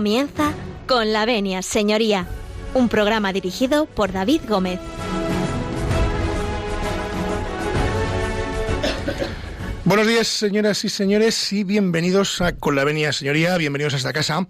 Comienza con la venia, señoría, un programa dirigido por David Gómez. Buenos días, señoras y señores, y bienvenidos a Con la Venia, señoría, bienvenidos a esta casa,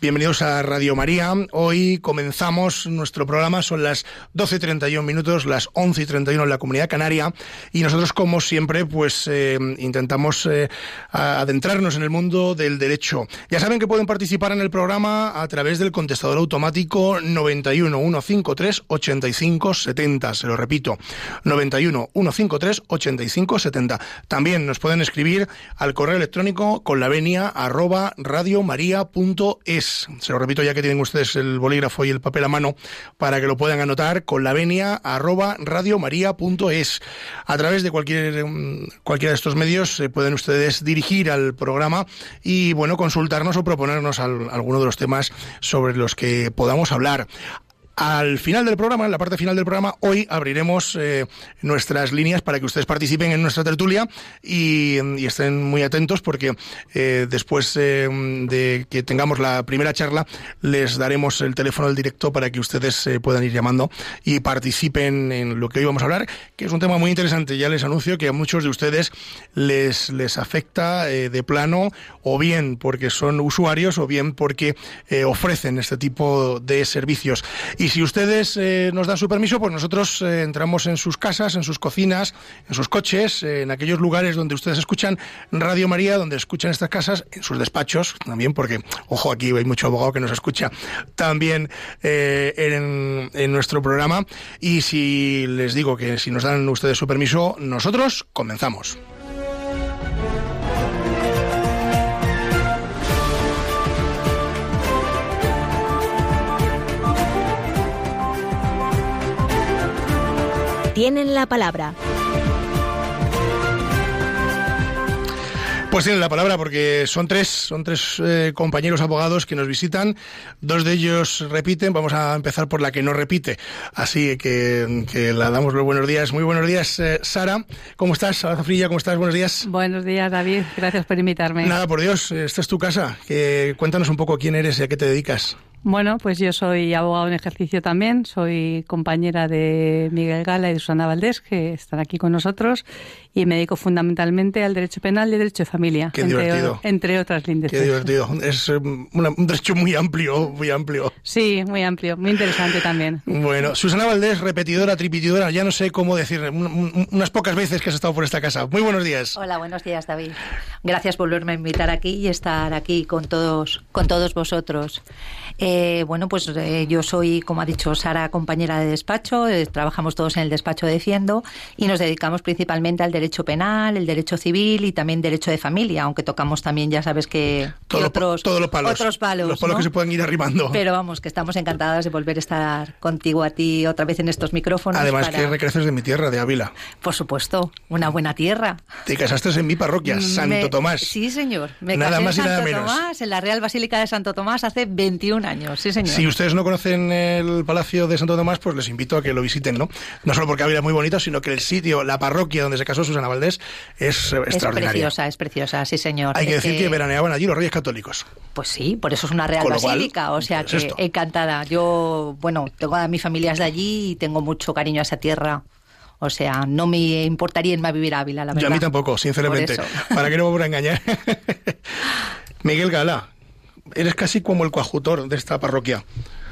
bienvenidos a Radio María. Hoy comenzamos nuestro programa, son las 12.31 minutos, las 11.31 en la Comunidad Canaria, y nosotros, como siempre, pues eh, intentamos eh, adentrarnos en el mundo del derecho. Ya saben que pueden participar en el programa a través del contestador automático 91 153 85 70, se lo repito, 91 153 85 70. También nos pueden escribir al correo electrónico con la venia arroba. Se lo repito ya que tienen ustedes el bolígrafo y el papel a mano para que lo puedan anotar con la venia arroba radiomaria.es. A través de cualquier, mm, cualquiera de estos medios se pueden ustedes dirigir al programa y bueno, consultarnos o proponernos alguno de los temas sobre los que podamos hablar. Al final del programa, en la parte final del programa, hoy abriremos eh, nuestras líneas para que ustedes participen en nuestra tertulia y, estén muy atentos porque eh, después eh, de que tengamos la primera charla les daremos el teléfono del directo para que ustedes puedan ir llamando y participen en lo que hoy vamos a hablar, que es un tema muy interesante. Ya les anuncio que a muchos de ustedes les, les afecta de plano o bien porque son usuarios o bien porque ofrecen este tipo de servicios. Y y si ustedes eh, nos dan su permiso, pues nosotros eh, entramos en sus casas, en sus cocinas, en sus coches, eh, en aquellos lugares donde ustedes escuchan Radio María, donde escuchan estas casas, en sus despachos también, porque, ojo, aquí hay mucho abogado que nos escucha también en, en nuestro programa. Y si les digo que si nos dan ustedes su permiso, nosotros comenzamos. Tienen la palabra. Pues tienen la palabra porque son tres, son tres eh, compañeros abogados que nos visitan. Dos de ellos repiten. Vamos a empezar por la que no repite. Así que, que la damos los buenos días. Muy buenos días, eh, Sara. ¿Cómo estás? Sara Frilla, ¿cómo estás? Buenos días. Buenos días, David. Gracias por invitarme. Nada, por Dios, esta es tu casa. Que, cuéntanos un poco quién eres y a qué te dedicas. Bueno, pues yo soy abogado en ejercicio también, soy compañera de Miguel Gala y de Susana Valdés, que están aquí con nosotros, y me dedico fundamentalmente al derecho penal y al derecho de familia. Qué entre, divertido. Entre otras lindes. Qué divertido. Es um, un derecho muy amplio, muy amplio. Sí, muy amplio, muy interesante también. Bueno, Susana Valdés, repetidora, tripitidora, ya no sé cómo decir, unas pocas veces que has estado por esta casa. Muy buenos días. Hola, buenos días, David. Gracias por volverme a invitar aquí y estar aquí con todos, con todos vosotros. Eh, bueno, pues eh, yo soy, como ha dicho Sara, compañera de despacho, eh, trabajamos todos en el despacho Defiendo y nos dedicamos principalmente al derecho penal, el derecho civil y también derecho de familia, aunque tocamos también, ya sabes que, otros, todos los palos, otros palos. Los palos que se pueden ir arrimando. Pero vamos, que estamos encantadas de volver a estar contigo a ti otra vez en estos micrófonos. Además que recreces de mi tierra, de Ávila. Por supuesto, una buena tierra. Te casaste en mi parroquia, Santo Tomás. Sí, señor. Me nada más en Santo nada menos. En la Real Basílica de Santo Tomás hace 21 años, sí, señor. Si ustedes no conocen el Palacio de Santo Tomás, pues les invito a que lo visiten, ¿no? No solo porque Ávila es muy bonito, sino que el sitio, la parroquia donde se casó Susana Valdés es, eh, extraordinaria. Es preciosa, es preciosa, sí, señor. Hay que decir que... veraneaban allí los reyes católicos. Pues sí, por eso es una Real Basílica, o sea que encantada. Yo, bueno, tengo a mi familia de allí y tengo mucho cariño a esa tierra. O sea, no me importaría irme a vivir a Ávila, la verdad. Yo a mí tampoco, sinceramente. ¿Para qué no me voy a engañar? Miguel Gala, eres casi como el coajutor de esta parroquia.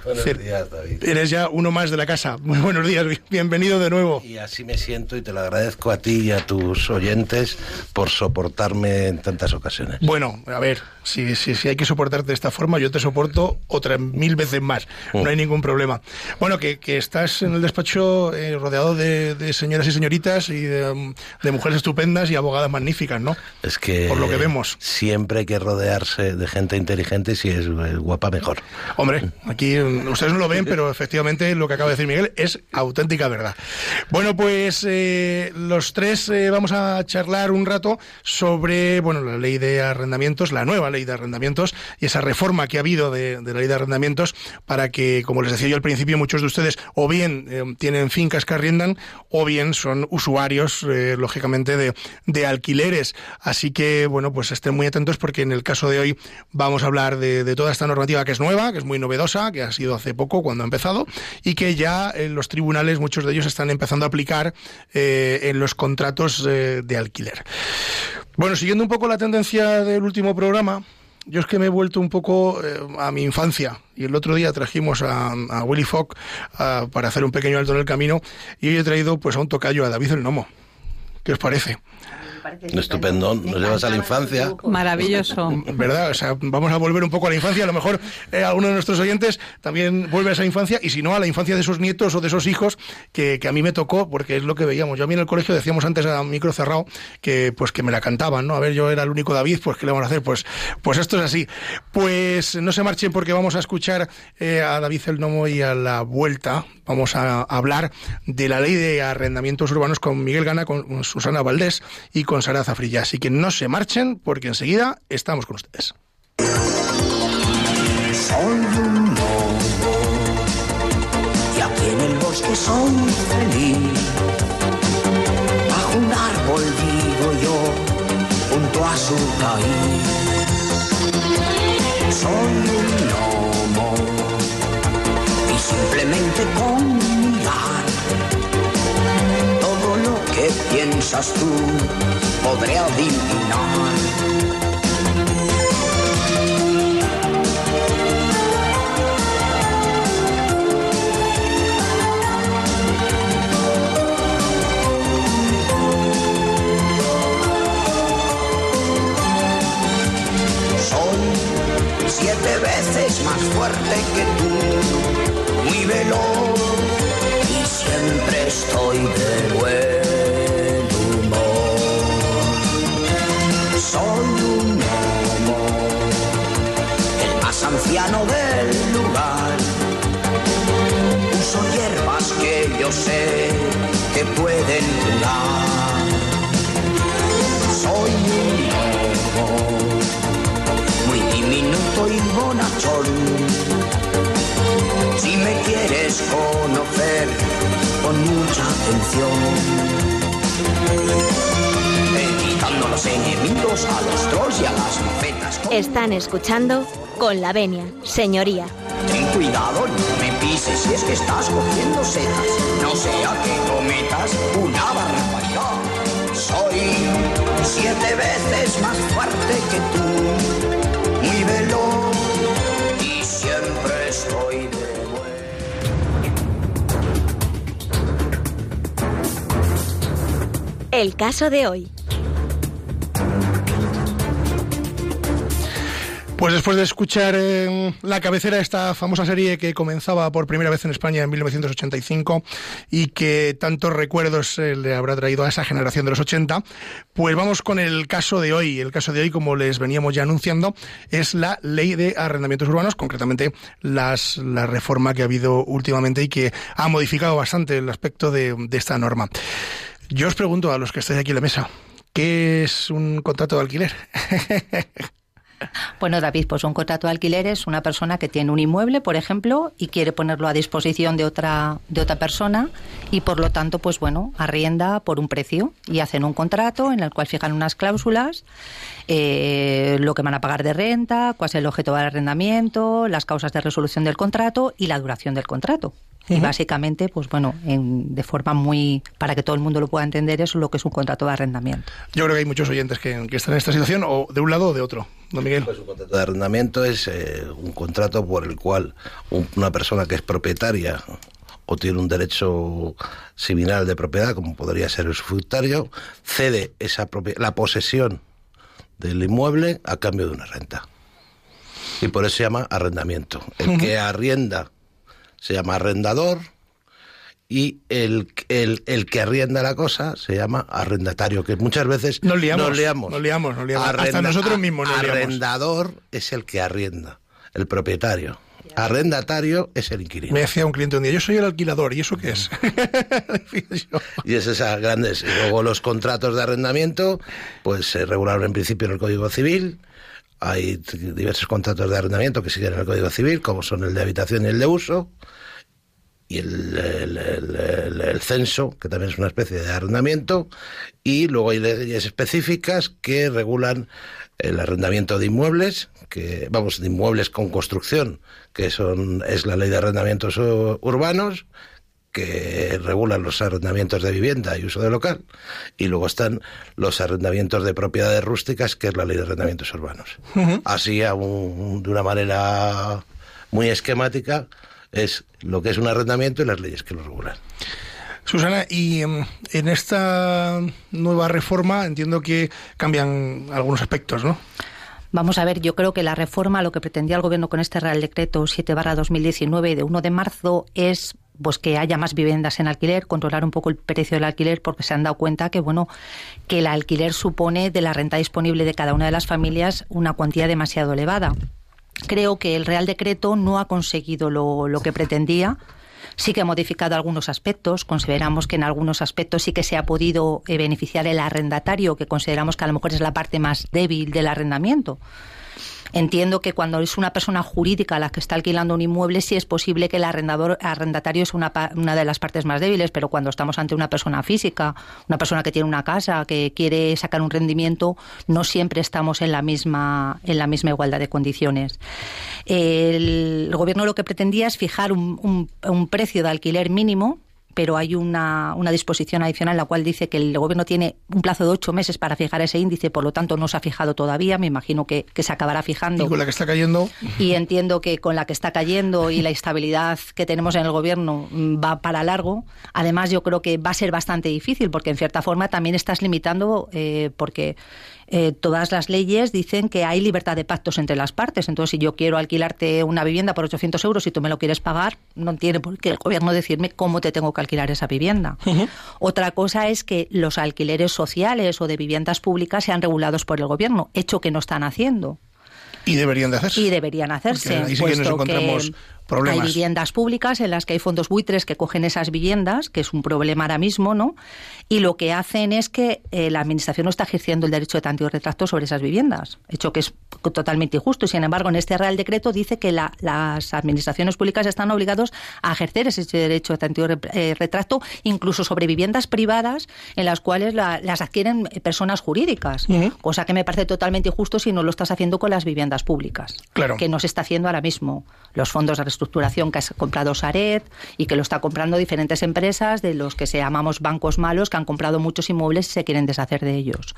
Buenos días, David. Eres ya uno más de la casa. Muy buenos días, bienvenido de nuevo. Y así me siento y te lo agradezco a ti y a tus oyentes por soportarme en tantas ocasiones. Bueno, a ver, si, si, si hay que soportarte de esta forma, yo te soporto otras mil veces más. No mm. hay ningún problema. Bueno, que, que estás en el despacho eh, rodeado de, señoras y señoritas y de, mujeres estupendas y abogadas magníficas, ¿no? Es que... Por lo que vemos. Siempre hay que rodearse de gente inteligente y si es guapa, mejor. Hombre, aquí Mm, ustedes no lo ven, pero efectivamente lo que acaba de decir Miguel es auténtica verdad. Bueno, pues eh, los tres eh, vamos a charlar un rato sobre bueno la ley de arrendamientos, la nueva ley de arrendamientos y esa reforma que ha habido de, la ley de arrendamientos para que, como les decía yo al principio, muchos de ustedes o bien eh, tienen fincas que arriendan o bien son usuarios, lógicamente, de, de, alquileres. Así que, bueno, pues estén muy atentos porque en el caso de hoy vamos a hablar de, de toda esta normativa que es nueva, que es muy novedosa, que ha sido hace poco cuando ha empezado y que ya en los tribunales muchos de ellos están empezando a aplicar eh, en los contratos eh, de alquiler. Bueno, siguiendo un poco la tendencia del último programa, yo es que me he vuelto un poco eh, a mi infancia. Y el otro día trajimos a, Willy Fogg para hacer un pequeño alto en el camino y he traído pues a un tocayo, a David el Nomo. ¿Qué os parece? Estupendo, nos llevas a la infancia. Maravilloso. ¿Verdad? O sea, vamos a volver un poco a la infancia. A lo mejor eh, alguno de nuestros oyentes también vuelve a esa infancia y si no, a la infancia de sus nietos o de esos hijos que, a mí me tocó, porque es lo que veíamos. Yo a mí en el colegio decíamos antes a micro cerrado que pues que me la cantaban, ¿no? A ver, yo era el único David, pues ¿qué le vamos a hacer? Pues, pues esto es así. Pues no se marchen porque vamos a escuchar eh, a David el Nomo y a la vuelta vamos a hablar de la ley de arrendamientos urbanos con Miguel Gana, con Susana Valdés y con Sara Zafrilla. Así que no se marchen porque enseguida estamos con ustedes. Y aquí en el bosque soy feliz. Bajo un árbol vivo yo junto a su. Soy un lobo simplemente con mirar todo lo que piensas tú podré adivinar. Escuchando con la venia, señoría. Ten cuidado, no me pises si es que estás cogiendo setas. No sea que cometas una barbaridad. Soy siete veces más fuerte que tú, muy veloz y siempre estoy de El caso de hoy. Pues después de escuchar eh, la cabecera esta famosa serie que comenzaba por primera vez en España en 1985 y que tantos recuerdos eh, le habrá traído a esa generación de los 80, pues vamos con el caso de hoy. El caso de hoy, como les veníamos ya anunciando, es la ley de arrendamientos urbanos, concretamente la reforma que ha habido últimamente y que ha modificado bastante el aspecto de, de esta norma. Yo os pregunto a los que estáis aquí en la mesa, ¿qué es un contrato de alquiler? Bueno, David, pues un contrato de alquiler es una persona que tiene un inmueble, por ejemplo, y quiere ponerlo a disposición de otra, de otra persona y por lo tanto, pues bueno, arrienda por un precio y hacen un contrato en el cual fijan unas cláusulas, eh, lo que van a pagar de renta, cuál es el objeto del arrendamiento, las causas de resolución del contrato y la duración del contrato. Y básicamente, pues bueno, en, de forma muy, para que todo el mundo lo pueda entender, eso es lo que es un contrato de arrendamiento. Yo creo que hay muchos oyentes que, están en esta situación, o de un lado o de otro. ¿No, Miguel? Pues un contrato de arrendamiento es eh, un contrato por el cual una persona que es propietaria o tiene un derecho similar de propiedad, como podría ser el usufructario, cede esa la posesión del inmueble a cambio de una renta. Y por eso se llama arrendamiento. El que arrienda se llama arrendador y el, el, el, que arrienda la cosa se llama arrendatario, que muchas veces nos liamos. Nos liamos, nos liamos, Hasta nosotros mismos Arrendador es el que arrienda, el propietario. Arrendatario es el inquilino. Me decía un cliente un día, yo soy el alquilador, ¿y eso qué es? y es esas grandes. Y luego los contratos de arrendamiento, pues se regularon en principio en el Código Civil. Hay diversos contratos de arrendamiento que siguen en el Código Civil, como son el de habitación y el de uso y el, el, censo, que también es una especie de arrendamiento, y luego hay leyes específicas que regulan el arrendamiento de inmuebles, que vamos, de inmuebles con construcción, que son es la ley de arrendamientos urbanos, que regulan los arrendamientos de vivienda y uso de local, y luego están los arrendamientos de propiedades rústicas, que es la ley de arrendamientos urbanos. Así, de una manera muy esquemática, es lo que es un arrendamiento y las leyes que lo regulan. Susana, y em, en esta nueva reforma entiendo que cambian algunos aspectos, ¿no? Vamos a ver, yo creo que la reforma, lo que pretendía el Gobierno con este Real Decreto 7 2019 de 1 de marzo es pues que haya más viviendas en alquiler, controlar un poco el precio del alquiler porque se han dado cuenta que bueno, que el alquiler supone de la renta disponible de cada una de las familias una cuantía demasiado elevada creo que el Real Decreto no ha conseguido lo, lo, que pretendía. Sí que ha modificado algunos aspectos. Consideramos que en algunos aspectos sí que se ha podido eh, beneficiar el arrendatario, que consideramos que a lo mejor es la parte más débil del arrendamiento. Entiendo que cuando es una persona jurídica la que está alquilando un inmueble, sí es posible que el arrendador, arrendatario es una, una de las partes más débiles, pero cuando estamos ante una persona física, una persona que tiene una casa, que quiere sacar un rendimiento, no siempre estamos en la misma, en la misma igualdad de condiciones. El, gobierno lo que pretendía es fijar un, un precio de alquiler mínimo pero hay una, una disposición adicional en la cual dice que el gobierno tiene un plazo de ocho meses para fijar ese índice, por lo tanto no se ha fijado todavía. Me imagino que, se acabará fijando. Y con la que está cayendo. Y entiendo que con la que está cayendo y la estabilidad que tenemos en el gobierno mm, va para largo. Además, yo creo que va a ser bastante difícil porque en cierta forma también estás limitando, eh, porque eh, todas las leyes dicen que hay libertad de pactos entre las partes. Entonces, si yo quiero alquilarte una vivienda por 800 euros y tú me lo quieres pagar, no tiene por qué el gobierno decirme cómo te tengo que alquilar esa vivienda. Otra cosa es que los alquileres sociales o de viviendas públicas sean regulados por el gobierno, hecho que no están haciendo. Y deberían de hacerse. Y deberían hacerse. ahí sí que nos encontramos hay viviendas públicas en las que hay fondos buitres que cogen esas viviendas, que es un problema ahora mismo, ¿no? Y lo que hacen es que eh, la Administración no está ejerciendo el derecho de tanteo retracto sobre esas viviendas, hecho que es totalmente injusto. Y, sin embargo, en este Real Decreto dice que las administraciones públicas están obligados a ejercer ese derecho de tanteo eh, retracto, incluso sobre viviendas privadas en las cuales las adquieren personas jurídicas, cosa que me parece totalmente injusto si no lo estás haciendo con las viviendas públicas, claro. que no se está haciendo ahora mismo. Los fondos de estructuración que ha comprado Saret y que lo está comprando diferentes empresas de los que se llamamos bancos malos que han comprado muchos inmuebles y se quieren deshacer de ellos.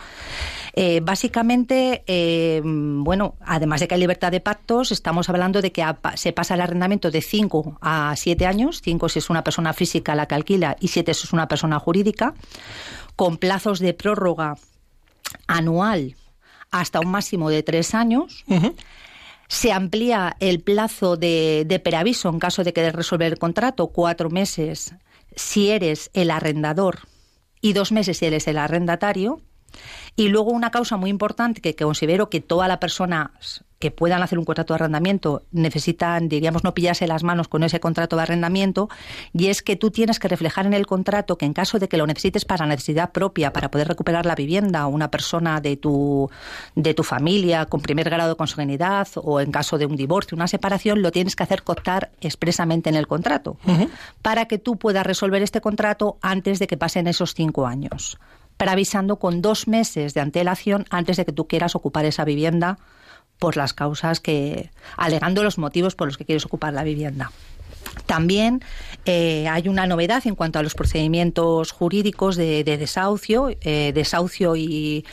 Eh, básicamente, eh, bueno, además de que hay libertad de pactos, estamos hablando de que se pasa el arrendamiento de 5 a 7 años, 5 si es una persona física la que alquila y 7 si es una persona jurídica, con plazos de prórroga anual hasta un máximo de 3 años. Se amplía el plazo de, de preaviso en caso de querer resolver el contrato, cuatro meses si eres el arrendador y dos meses si eres el arrendatario. Y luego una causa muy importante que, considero que toda la persona que puedan hacer un contrato de arrendamiento necesitan, diríamos, no pillarse las manos con ese contrato de arrendamiento, y es que tú tienes que reflejar en el contrato que en caso de que lo necesites para necesidad propia, para poder recuperar la vivienda, una persona de tu, de tu familia con primer grado de consanguinidad, o en caso de un divorcio, una separación, lo tienes que hacer contar expresamente en el contrato, para que tú puedas resolver este contrato antes de que pasen esos cinco años preavisando con dos meses de antelación antes de que tú quieras ocupar esa vivienda por las causas que, alegando los motivos por los que quieres ocupar la vivienda. También eh, hay una novedad en cuanto a los procedimientos jurídicos de, desahucio. Eh, desahucio y,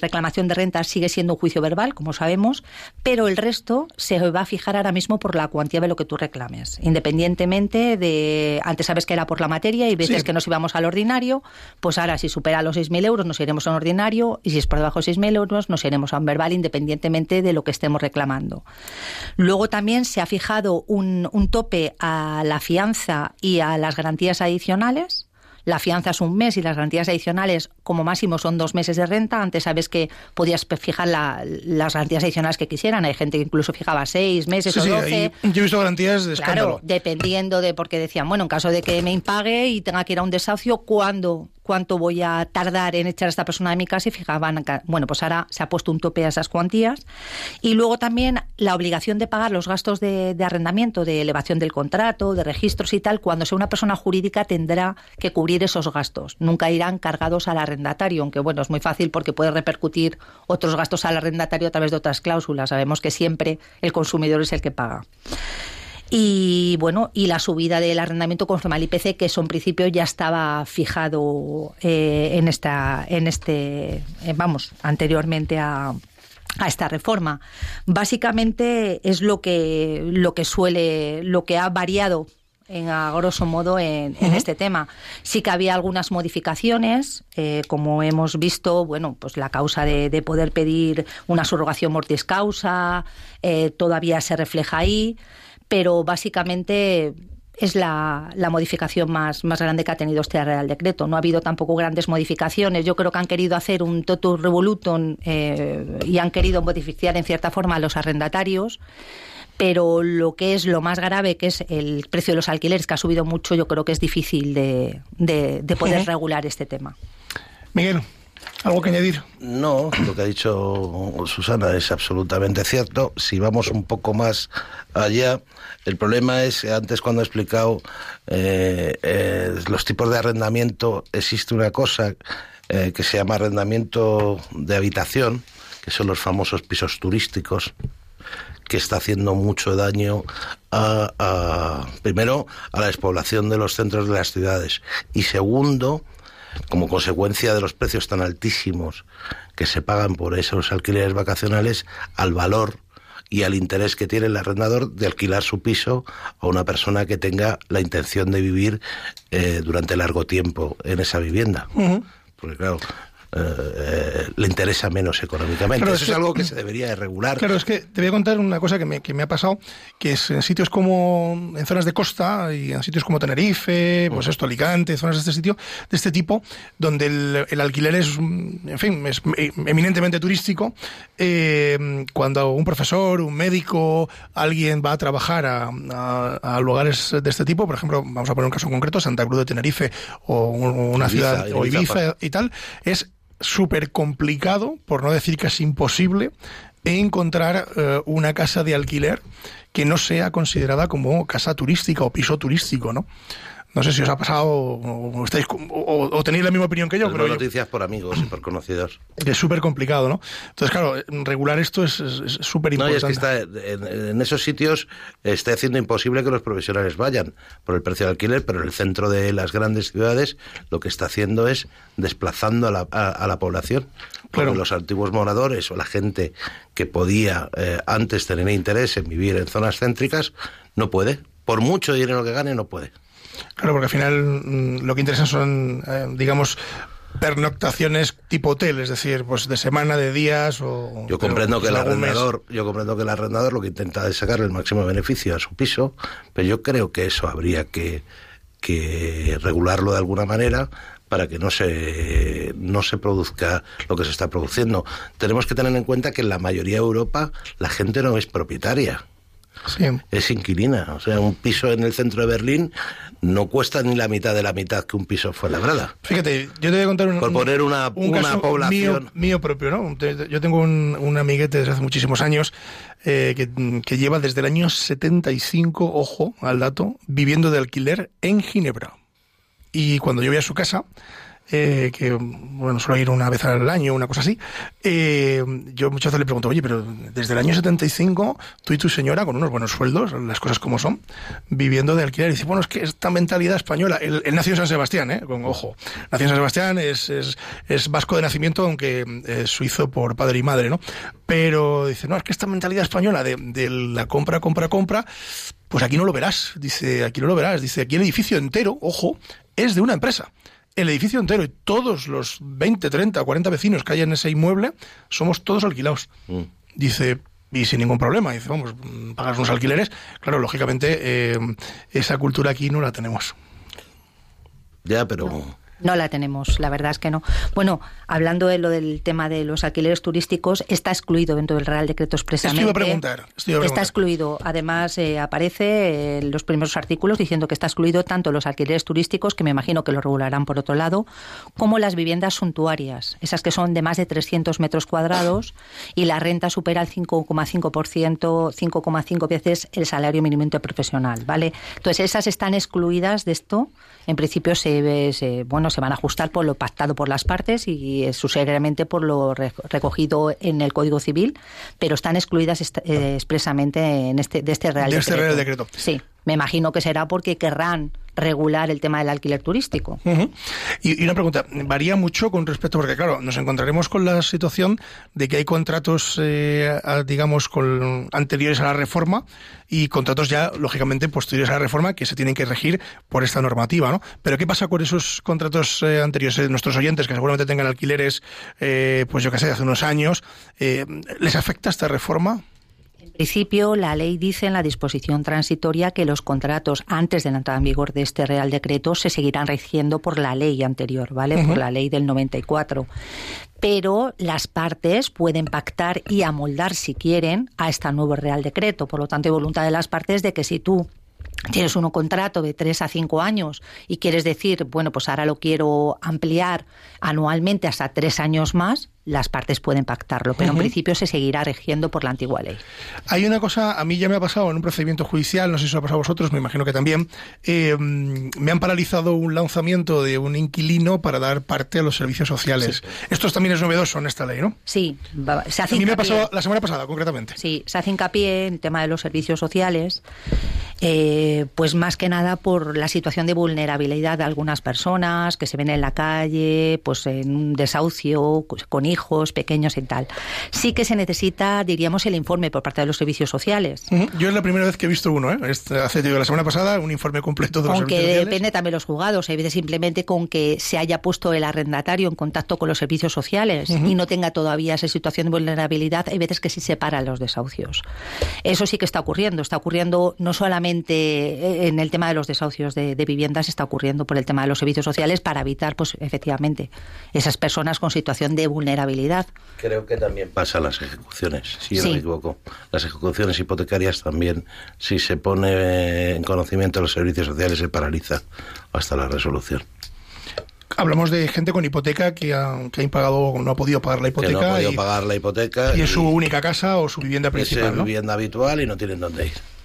reclamación de renta sigue siendo un juicio verbal, como sabemos, pero el resto se va a fijar ahora mismo por la cuantía de lo que tú reclames. Independientemente de. Antes sabes que era por la materia y veces que nos íbamos al ordinario, pues ahora si supera los 6.000 euros nos iremos a un ordinario y si es por debajo de 6.000 euros nos iremos a un verbal independientemente de lo que estemos reclamando. Luego también se ha fijado un, un tope a la fianza y a las garantías adicionales. la fianza es un mes y las garantías adicionales como máximo son dos meses de renta. Antes sabes que podías fijar las garantías adicionales que quisieran. Hay gente que incluso fijaba seis meses o doce. yo he visto garantías de Claro, dependiendo de, porque decían, bueno, en caso de que me impague y tenga que ir a un desahucio, ¿cuándo cuánto voy a tardar en echar a esta persona de mi casa y fijaban, bueno, pues ahora se ha puesto un tope a esas cuantías. Y luego también la obligación de pagar los gastos de, arrendamiento, de elevación del contrato, de registros y tal, cuando sea una persona jurídica tendrá que cubrir esos gastos. Nunca irán cargados al arrendatario, aunque bueno, es muy fácil porque puede repercutir otros gastos al arrendatario a través de otras cláusulas. Sabemos que siempre el consumidor es el que paga y bueno y la subida del arrendamiento conforme al IPC que eso en principio ya estaba fijado eh, en esta en este eh, vamos anteriormente a a esta reforma. Básicamente es lo que lo que suele lo que ha variado en, a grosso modo en, este tema. Sí que había algunas modificaciones, eh, como hemos visto, bueno, pues la causa de, poder pedir una subrogación mortis causa todavía se refleja ahí pero básicamente es la, modificación más, más grande que ha tenido este Real Decreto. No ha habido tampoco grandes modificaciones. Yo creo que han querido hacer un totus revolutum eh, y han querido modificar en cierta forma a los arrendatarios. Pero lo que es lo más grave, que es el precio de los alquileres, que ha subido mucho, yo creo que es difícil de, de poder regular este tema. Miguel. ¿Algo que añadir? No, lo que ha dicho Susana es absolutamente cierto. Si vamos un poco más allá, el problema es, antes cuando he explicado eh, eh, los tipos de arrendamiento, existe una cosa eh, que se llama arrendamiento de habitación, que son los famosos pisos turísticos, que está haciendo mucho daño a, primero a la despoblación de los centros de las ciudades y segundo como consecuencia de los precios tan altísimos que se pagan por esos alquileres vacacionales, al valor y al interés que tiene el arrendador de alquilar su piso a una persona que tenga la intención de vivir eh, durante largo tiempo en esa vivienda. Porque claro, eh, le interesa menos económicamente. Eso es, algo que se debería de regular. Claro, es que te voy a contar una cosa que me, que me, ha pasado, que es en sitios como, en zonas de costa y en sitios como Tenerife, pues esto, Alicante, zonas de este sitio, de este tipo, donde el, alquiler es, en fin, es eminentemente turístico, eh, cuando un profesor, un médico, alguien va a trabajar a, lugares de este tipo, por ejemplo, vamos a poner un caso concreto, Santa Cruz de Tenerife o una ciudad, o Ibiza y tal, es súper complicado, por no decir casi imposible, encontrar eh, una casa de alquiler que no sea considerada como casa turística o piso turístico, ¿no? No sé si os ha pasado o, estáis, o, tenéis la misma opinión que yo. Pero, noticias por amigos y por conocidos. Es súper complicado, ¿no? Entonces, claro, regular esto es súper importante. No, es que está, en, esos sitios está haciendo imposible que los profesionales vayan por el precio de alquiler, pero en el centro de las grandes ciudades lo que está haciendo es desplazando a la, a, la población. Porque los antiguos moradores o la gente que podía eh, antes tener interés en vivir en zonas céntricas no puede. Por mucho dinero que gane, no puede. Claro, porque al final mm, lo que interesa son, eh, digamos, pernoctaciones tipo hotel, es decir, pues de semana, de días o... Yo comprendo que el arrendador, yo comprendo que el arrendador lo que intenta es sacar el máximo beneficio a su piso, pero yo creo que eso habría que, que regularlo de alguna manera para que no se, no se produzca lo que se está produciendo. Tenemos que tener en cuenta que en la mayoría de Europa la gente no es propietaria. Es inquilina. O sea, un piso en el centro de Berlín no cuesta ni la mitad de la mitad que un piso fue labrada. Fíjate, yo te voy a contar un, Por poner una, una población. Mío, propio, ¿no? Yo tengo un, un amiguete desde hace muchísimos años eh, que, que lleva desde el año 75, ojo al dato, viviendo de alquiler en Ginebra. Y cuando yo voy a su casa, eh, que bueno, suelo ir una vez al año, una cosa así, eh, yo muchas veces le pregunto, oye, pero desde el año 75, tú y tu señora, con unos buenos sueldos, las cosas como son, viviendo de alquiler, y dice, bueno, es que esta mentalidad española, él, nació en San Sebastián, ¿eh? Con, ojo, nació en San Sebastián, es, es, es vasco de nacimiento, aunque es suizo por padre y madre, ¿no? Pero dice, no, es que esta mentalidad española de, de la compra, compra, compra, pues aquí no lo verás, dice, aquí no lo verás, dice, aquí el edificio entero, ojo, es de una empresa el edificio entero y todos los 20, 30, 40 vecinos que hay en ese inmueble somos todos alquilados. Mm. Dice, y sin ningún problema. Dice, vamos, pagar unos alquileres. Claro, lógicamente, eh, esa cultura aquí no la tenemos. Ya, pero No la tenemos, la verdad es que no. Bueno, hablando de lo del tema de los alquileres turísticos, está excluido dentro del Real Decreto expresamente. Estoy a preguntar. Estoy a preguntar. Está excluido. Además, eh, aparece en los primeros artículos diciendo que está excluido tanto los alquileres turísticos, que me imagino que lo regularán por otro lado, como las viviendas suntuarias, esas que son de más de 300 metros cuadrados y la renta supera el 5,5%, 5,5 veces el salario mínimo profesional, ¿vale? Entonces, esas están excluidas de esto. En principio, se, se bueno, se van a ajustar por lo pactado por las partes y eh, subsidiariamente por lo recogido en el Código Civil, pero están excluidas eh, expresamente en este, de este Real de Este Real Decreto. Sí. Me imagino que será porque querrán regular el tema del alquiler turístico. y, una pregunta, varía mucho con respecto, porque claro, nos encontraremos con la situación de que hay contratos, eh, digamos, con, anteriores a la reforma y contratos ya, lógicamente, posteriores a la reforma que se tienen que regir por esta normativa, ¿no? Pero ¿qué pasa con esos contratos eh, anteriores? de nuestros oyentes que seguramente tengan alquileres, eh, pues yo qué sé, hace unos años, ¿les afecta esta reforma? Principio, la ley dice en la disposición transitoria que los contratos antes de la entrada en vigor de este Real Decreto se seguirán rigiendo por la ley anterior, ¿vale? Por la ley del 94 pero las partes pueden pactar y amoldar, si quieren, a este nuevo Real Decreto. Por lo tanto, hay voluntad de las partes de que si tú tienes un contrato de tres a cinco años y quieres decir, bueno, pues ahora lo quiero ampliar anualmente hasta tres años más, las partes pueden pactarlo, pero en principio se seguirá regiendo por la antigua ley. Hay una cosa, a mí ya me ha pasado en un procedimiento judicial, no sé si os ha pasado a vosotros, me imagino que también, eh, me han paralizado un lanzamiento de un inquilino para dar parte a los servicios sociales. Esto también es novedoso en esta ley, ¿no? Sí, se hace A mí me ha pasado la semana pasada, concretamente. Sí, se hace hincapié en el tema de los servicios sociales, eh, pues más que nada por la situación de vulnerabilidad de algunas personas que se ven en la calle, pues en un desahucio, con hijos pequeños y tal. Sí que se necesita, diríamos, el informe por parte de los servicios sociales. Yo es la primera vez que he visto uno, ¿eh? Este, hace la semana pasada, un informe completo de los Aunque servicios depende también los juzgados. Hay veces simplemente con que se haya puesto el arrendatario en contacto con los servicios sociales y no tenga todavía esa situación de vulnerabilidad, hay veces que sí separan los desahucios. Eso sí que está ocurriendo. Está ocurriendo no solamente en el tema de los desahucios de, de viviendas, está ocurriendo por el tema de los servicios sociales para evitar, pues efectivamente, esas personas con situación de vulnerabilidad Creo que también pasa las ejecuciones, si no me equivoco. Las ejecuciones hipotecarias también, si se pone en conocimiento de los servicios sociales, se paraliza hasta la resolución. Hablamos de gente con hipoteca que ha, que ha impagado, no ha podido pagar la hipoteca. no ha podido pagar la hipoteca. Y, es su única casa o su vivienda principal. Es su vivienda habitual y no tienen dónde ir.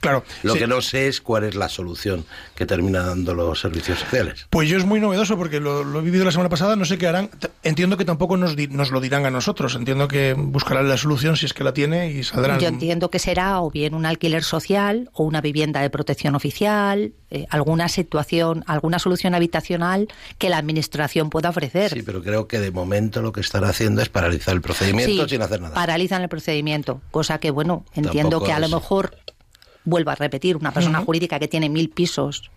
Claro. Lo que no sé es cuál es la solución que termina dando los servicios sociales. Pues yo es muy novedoso porque lo, he vivido la semana pasada, no sé qué harán. Entiendo que tampoco nos, nos, lo dirán a nosotros, entiendo que buscarán la solución si es que la tiene y saldrán. Yo entiendo que será o bien un alquiler social o una vivienda de protección oficial, eh, alguna situación, alguna solución habitacional que la administración pueda ofrecer. Sí, pero creo que de momento lo que están haciendo es paralizar el procedimiento sin hacer nada. Paralizan el procedimiento, cosa que, bueno, entiendo que a lo mejor vuelvo a repetir, una persona jurídica que tiene mil pisos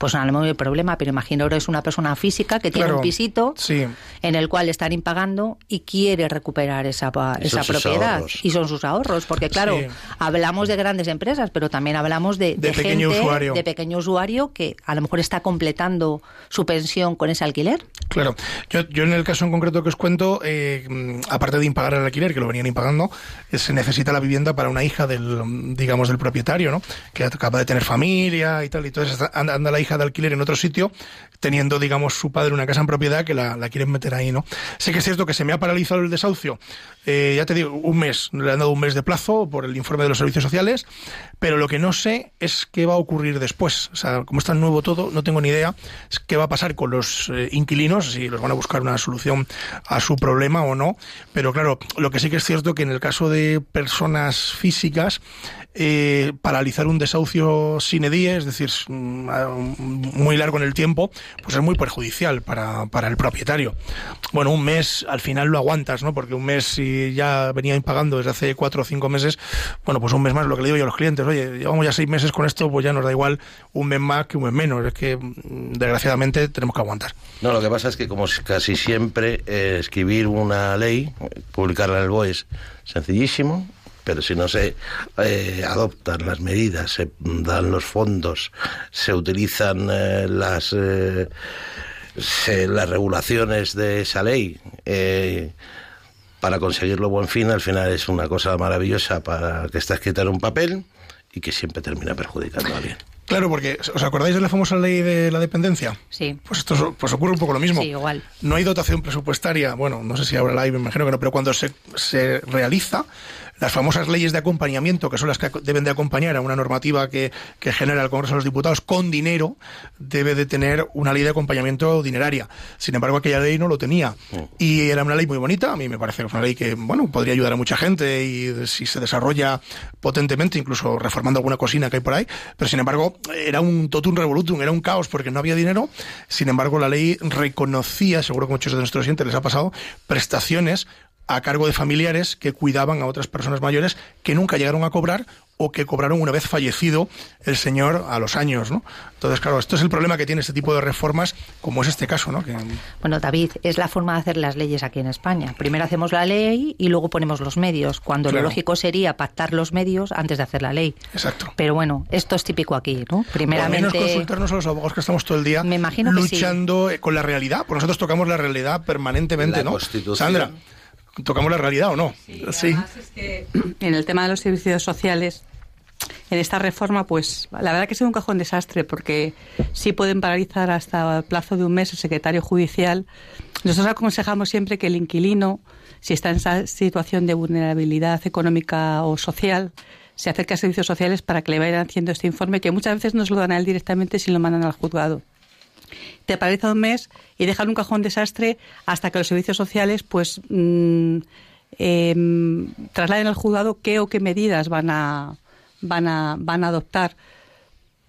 pues no hay problema, pero imagino que es una persona física que tiene un pisito en el cual están impagando y quiere recuperar esa, esa propiedad. Y son sus ahorros, porque claro, hablamos de grandes empresas, pero también hablamos de, pequeño usuario. de pequeño usuario que a lo mejor está completando su pensión con ese alquiler. Claro, yo, yo en el caso en concreto que os cuento, eh, aparte de impagar el alquiler, que lo venían impagando, eh, se necesita la vivienda para una hija del, digamos, del propietario, ¿no? Que acaba de tener familia y tal, y entonces anda, anda la hija de alquiler en otro sitio, teniendo, digamos, su padre una casa en propiedad que la, quieren meter ahí, ¿no? Sé que es cierto que se me ha paralizado el desahucio, eh, ya te digo, un mes, le han dado un mes de plazo por el informe de los servicios sociales, pero lo que no sé es qué va a ocurrir después. O sea, como está nuevo todo, no tengo ni idea qué va a pasar con los eh, inquilinos, si los van a buscar una solución a su problema o no. Pero claro, lo que sí que es cierto que en el caso de personas físicas, eh, paralizar un desahucio sin edie, es decir, mm, muy largo en el tiempo, pues es muy perjudicial para, para el propietario. Bueno, un mes al final lo aguantas, ¿no? Porque un mes si ya venía impagando desde hace cuatro o cinco meses, bueno, pues un mes más, lo que le digo yo a los clientes, oye, llevamos ya seis meses con esto, pues ya nos da igual un mes más que un mes menos, es que mm, desgraciadamente tenemos que aguantar. No, lo que pasa es que como casi siempre eh, escribir una ley, publicarla en el BOE es sencillísimo, pero si no se eh, adoptan las medidas, se dan los fondos, se utilizan eh, las se- las regulaciones de esa ley eh, para conseguirlo buen fin, al final es una cosa maravillosa para que está escrita en un papel y que siempre termina perjudicando a alguien. Claro, porque ¿os acordáis de la famosa ley de la dependencia? Sí. Pues esto es- pues ocurre un poco lo mismo. Sí, igual. No hay dotación presupuestaria, bueno, no sé si ahora la hay, me imagino que no, pero cuando se, se realiza, las famosas leyes de acompañamiento, que son las que deben de acompañar a una normativa que, que genera el Congreso de los Diputados con dinero, debe de tener una ley de acompañamiento dineraria. Sin embargo, aquella ley no lo tenía. Y era una ley muy bonita, a mí me parece que es una ley que, bueno, podría ayudar a mucha gente y si se desarrolla potentemente, incluso reformando alguna cocina que hay por ahí, pero sin embargo, era un totum revolutum, era un caos porque no había dinero. Sin embargo, la ley reconocía, seguro que muchos de nuestros oyentes les ha pasado, prestaciones a cargo de familiares que cuidaban a otras personas mayores que nunca llegaron a cobrar o que cobraron una vez fallecido el señor a los años, ¿no? Entonces, claro, esto es el problema que tiene este tipo de reformas, como es este caso, ¿no? Que, Bueno, David, es la forma de hacer las leyes aquí en España. Primero hacemos la ley y luego ponemos los medios, cuando Claro. lo lógico sería pactar los medios antes de hacer la ley. exacto. Pero bueno, esto es típico aquí, ¿no? Al menos Primeramente, consultarnos a los abogados que estamos todo el día Me imagino que sí. luchando eh, con la realidad, porque nosotros tocamos la realidad permanentemente, La ¿no? Constitución. Sandra, ¿tocamos la realidad o no? Sí. En el tema de los servicios sociales, en esta reforma, pues la verdad que ha sido un cajón desastre porque sí pueden paralizar hasta el plazo de un mes el secretario judicial. Nosotros aconsejamos siempre que el inquilino, si está en esa situación de vulnerabilidad económica o social, se acerque a servicios sociales para que le vayan haciendo este informe, que muchas veces no se lo dan a él directamente si lo mandan al juzgado te paraliza un mes y dejan un cajón desastre hasta que los servicios sociales pues mm, em, trasladen al juzgado qué o qué medidas van a van a van a adoptar.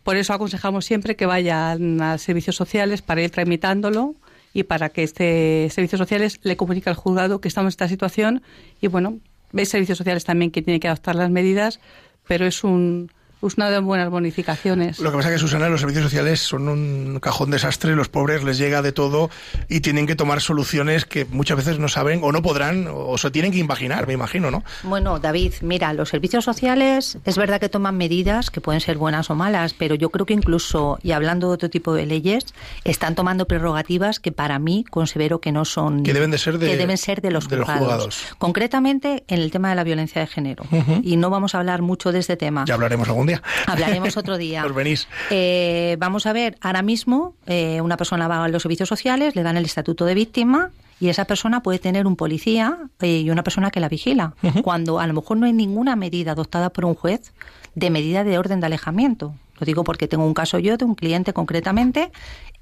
Por eso aconsejamos siempre que vayan a servicios sociales para ir tramitándolo y para que este servicios sociales le comunique al juzgado que estamos en esta situación. Y bueno veis servicios sociales también que tiene que adoptar las medidas pero es un una de buenas bonificaciones Lo que pasa es que, Susana, los servicios sociales son un cajón desastre, los pobres les llega de todo y tienen que tomar soluciones que muchas veces no saben o no podrán o se tienen que imaginar, me imagino, ¿no? Bueno, David, mira, los servicios sociales es verdad que toman medidas que pueden ser buenas o malas, pero yo creo que incluso, y hablando de otro tipo de leyes, están tomando prerrogativas que para mí considero que no son... Que deben de ser de- que deben ser de los, de los juzgados. juzgados. Concretamente en el tema de la violencia de género. Y no vamos a hablar mucho de este tema. Ya hablaremos algún día. Hablaremos otro día. Os venís. Eh, vamos a ver, ahora mismo eh, una persona va a los servicios sociales, le dan el estatuto de víctima y esa persona puede tener un policía eh, y una persona que la vigila, cuando a lo mejor no hay ninguna medida adoptada por un juez de medida de orden de alejamiento. Lo digo porque tengo un caso yo de un cliente concretamente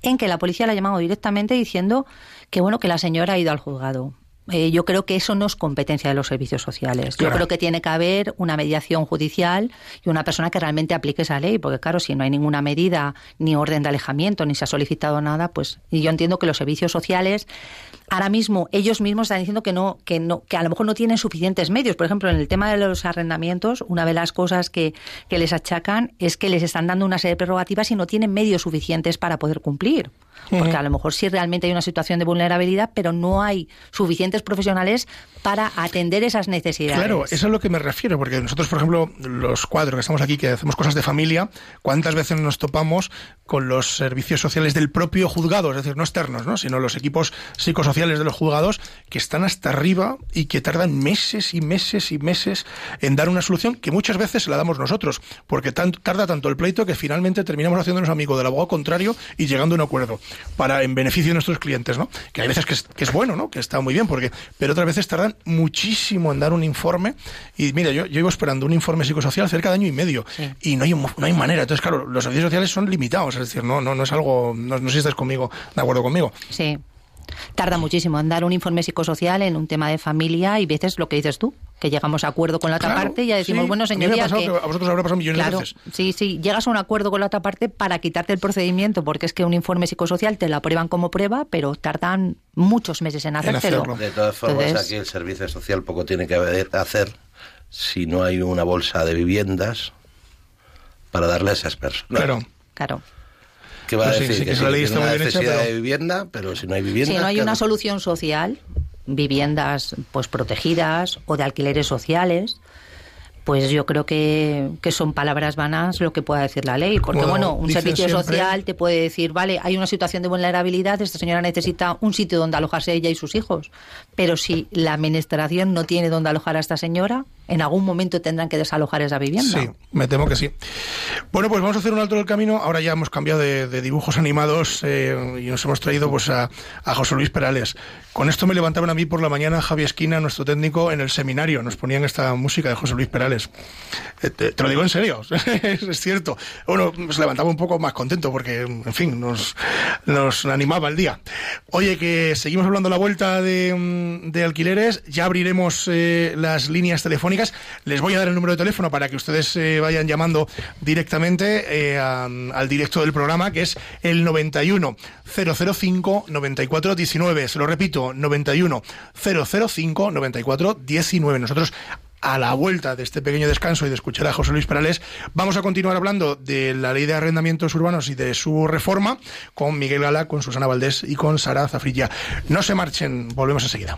en que la policía la ha llamado directamente diciendo que bueno que la señora ha ido al juzgado. Eh, yo creo que eso no es competencia de los servicios sociales. Claro. Yo creo que tiene que haber una mediación judicial y una persona que realmente aplique esa ley, porque claro, si no hay ninguna medida, ni orden de alejamiento, ni se ha solicitado nada, pues y yo entiendo que los servicios sociales ahora mismo ellos mismos están diciendo que no que no que a lo mejor no tienen suficientes medios. Por ejemplo, en el tema de los arrendamientos, una de las cosas que, que les achacan es que les están dando una serie de prerrogativas y no tienen medios suficientes para poder cumplir. Porque a lo mejor sí realmente hay una situación de vulnerabilidad, pero no hay suficientes profesionales para atender esas necesidades. Claro, eso es a lo que me refiero, porque nosotros, por ejemplo, los cuatro que estamos aquí, que hacemos cosas de familia, ¿cuántas veces nos topamos con los servicios sociales del propio juzgado? Es decir, no externos, ¿no? sino los equipos psicosociales de los juzgados que están hasta arriba y que tardan meses y meses y meses en dar una solución que muchas veces se la damos nosotros, porque tan- tarda tanto el pleito que finalmente terminamos haciéndonos amigos del abogado contrario y llegando a un acuerdo para en beneficio de nuestros clientes, ¿no? Que hay veces que es, que es bueno, ¿no? Que está muy bien, porque pero otras veces tardan muchísimo en dar un informe y mira, yo, yo llevo esperando un informe psicosocial cerca de año y medio Sí. y no hay no hay manera. Entonces, claro, los servicios sociales son limitados, es decir, no no no es algo no, no sé si estás conmigo, de acuerdo conmigo. Sí. Tarda muchísimo en dar un informe psicosocial en un tema de familia y veces lo que dices tú, que llegamos a acuerdo con la otra Claro, parte y ya decimos, sí. bueno, A señoría, pasado que, que a vosotros habrá pasado millones de veces. sí, sí, llegas a un acuerdo con la otra parte para quitarte el procedimiento, porque es que un informe psicosocial te lo aprueban como prueba, pero tardan muchos meses en hacértelo. hacerlo. De todas formas, Entonces- aquí el servicio social poco tiene que haber- hacer si no hay una bolsa de viviendas para darle a esas personas. Claro. Claro. ¿Qué va a sí, decir? sí, que que sí, que muy una bien hecha, necesidad pero- de vivienda, pero si no hay vivienda... Si no hay ¿qué una solución social, viviendas pues protegidas o de alquileres sociales, pues yo creo que, que son palabras vanas lo que pueda decir la ley. Porque, Bueno, bueno, un servicio siempre- social te puede decir, vale, hay una situación de vulnerabilidad, esta señora necesita un sitio donde alojarse ella y sus hijos. Pero si la administración no tiene donde alojar a esta señora, en algún momento tendrán que desalojar esa vivienda. Sí, me temo que sí. Bueno, pues vamos a hacer un alto del camino. Ahora ya hemos cambiado de, dibujos animados eh, y nos hemos traído pues a, José Luis Perales. Con esto me levantaban a mí por la mañana Javi Esquina, nuestro técnico, en el seminario. Nos ponían esta música de José Luis Perales. Eh, te, lo digo en serio, es, cierto. Bueno, se levantaba un poco más contento porque, en fin, nos, animaba el día. Oye, que seguimos hablando la vuelta de, mm, de alquileres. Ya abriremos eh, las líneas telefónicas. Les voy a dar el número de teléfono para que ustedes eh, vayan llamando directamente eh, al directo del programa, que es el 91 005 94 19. Se lo repito, 91 005 94 19. Nosotros a la vuelta de este pequeño descanso y de escuchar a José Luis Perales, vamos a continuar hablando de la ley de arrendamientos urbanos y de su reforma con Miguel Gala, con Susana Valdés y con Sara Zafrilla. No se marchen, volvemos enseguida.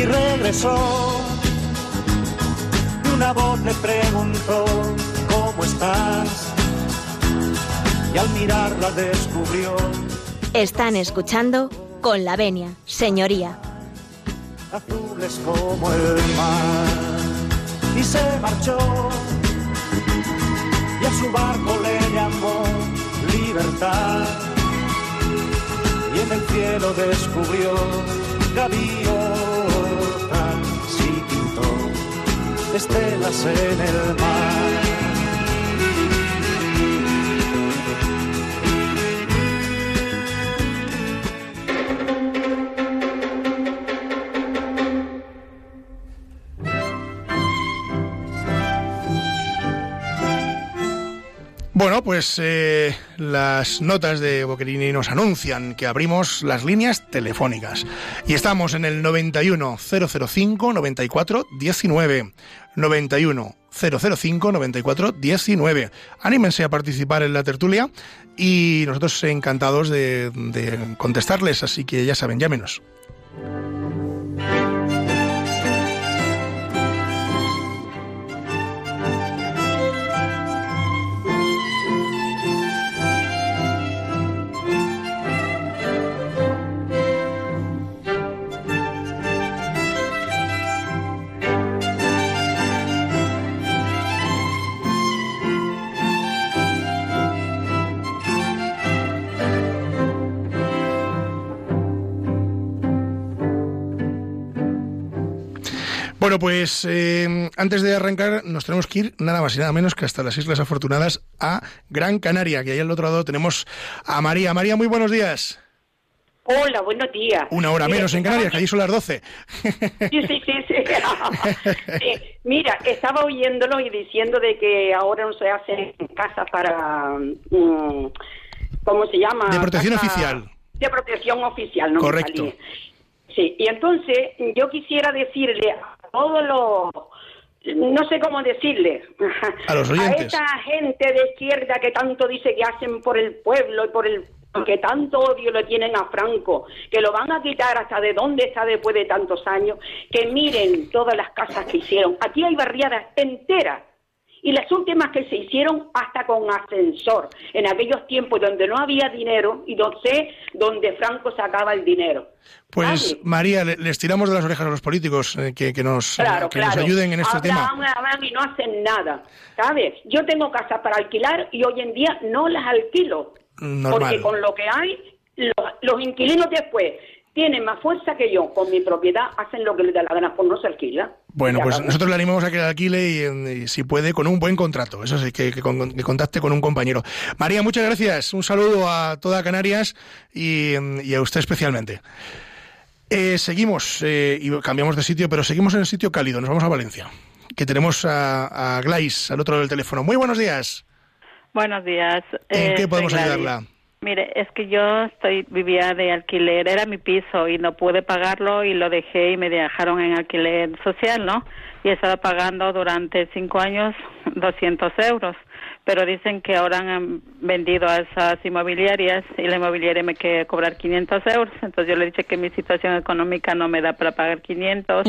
Y regresó. Y una voz le preguntó, ¿cómo estás? Y al mirarla descubrió Están escuchando con la venia, señoría. azules como el mar. Y se marchó. Y a su barco le llamó libertad. Y en el cielo descubrió gaviotas estelas en el mar. Bueno, pues eh, las notas de Boquerini nos anuncian que abrimos las líneas telefónicas. Y estamos en el 91 005 94 19. 91 005 94 19. Anímense a participar en la tertulia y nosotros encantados de, de contestarles, así que ya saben, llámenos. Pues eh, antes de arrancar nos tenemos que ir nada más y nada menos que hasta las Islas Afortunadas a Gran Canaria, que ahí al otro lado tenemos a María. María, muy buenos días. Hola, buenos días. Una hora menos en Canarias, que allí son las 12. Sí, sí, sí, sí. Sí, Mira, estaba oyéndolo y diciendo de que ahora no se hacen casas para, mm, ¿cómo se llama? De protección Casa- oficial. De protección oficial, no Correcto. Sí, y entonces yo quisiera decirle a todos los, no sé cómo decirle, A los gente de izquierda que tanto dice que hacen por el pueblo y por el que tanto odio le tienen a Franco, que lo van a quitar hasta de dónde está después de tantos años, que miren todas las casas que hicieron. Aquí hay barriadas enteras y las últimas que se hicieron hasta con ascensor, en aquellos tiempos donde no había dinero y no sé dónde Franco sacaba el dinero. Pues. María, le- les tiramos de las orejas a los políticos eh, que, que nos, Claro, que claro. nos ayuden en este Hablan, tema. hablan y no hacen nada, ¿sabes? Yo tengo casas para alquilar y hoy en día no las alquilo. Normal. Porque con lo que hay, los, los inquilinos después tienen más fuerza que yo. Con mi propiedad hacen lo que les da la gana, por no se alquila. Bueno, pues nosotros le animamos a que la alquile y, y si puede, con un buen contrato. Eso sí, que, que con- que contacte con un compañero. María, muchas gracias. Un saludo a toda Canarias y, y a usted especialmente. Eh, seguimos eh, y cambiamos de sitio, pero seguimos en el sitio cálido. Nos vamos a Valencia, que tenemos a, a Glais al otro lado del teléfono. Muy buenos días. Buenos días. ¿En Eh, qué podemos ayudarla? Mire, es que yo estoy vivía de alquiler, era mi piso y no pude pagarlo y lo dejé y me dejaron en alquiler social, ¿no? Y he estado pagando durante cinco años 200 euros, pero dicen que ahora han vendido a esas inmobiliarias y la inmobiliaria me quiere cobrar 500 euros, entonces yo le dije que mi situación económica no me da para pagar 500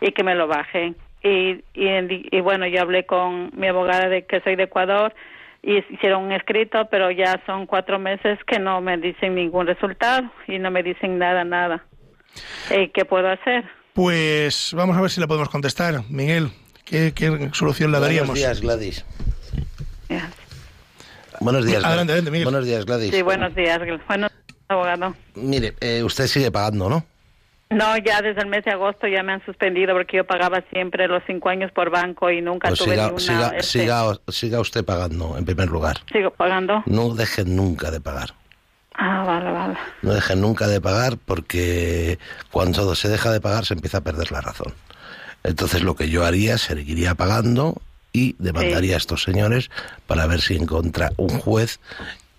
y que me lo bajen. Y, y, y bueno, yo hablé con mi abogada de que soy de Ecuador y hicieron un escrito, pero ya son cuatro meses que no me dicen ningún resultado y no me dicen nada, nada. Eh, ¿Qué puedo hacer? Pues vamos a ver si la podemos contestar. Miguel, ¿qué, qué solución le daríamos? Buenos días, Gladys. Buenos días. Adelante, Gladys. adelante, Miguel. Buenos días, Gladys. Sí, buenos días. Buenos abogado. Mire, eh, usted sigue pagando, ¿no? No, ya desde el mes de agosto ya me han suspendido porque yo pagaba siempre los cinco años por banco y nunca Pues tuve siga, ninguna... siga, este, siga, siga usted pagando, en primer lugar. Sigo pagando. No dejen nunca de pagar. Ah, vale, vale. No dejen nunca de pagar porque cuando se deja de pagar se empieza a perder la razón. Entonces lo que yo haría seguiría pagando y demandaría Sí. a estos señores para ver si encuentra un juez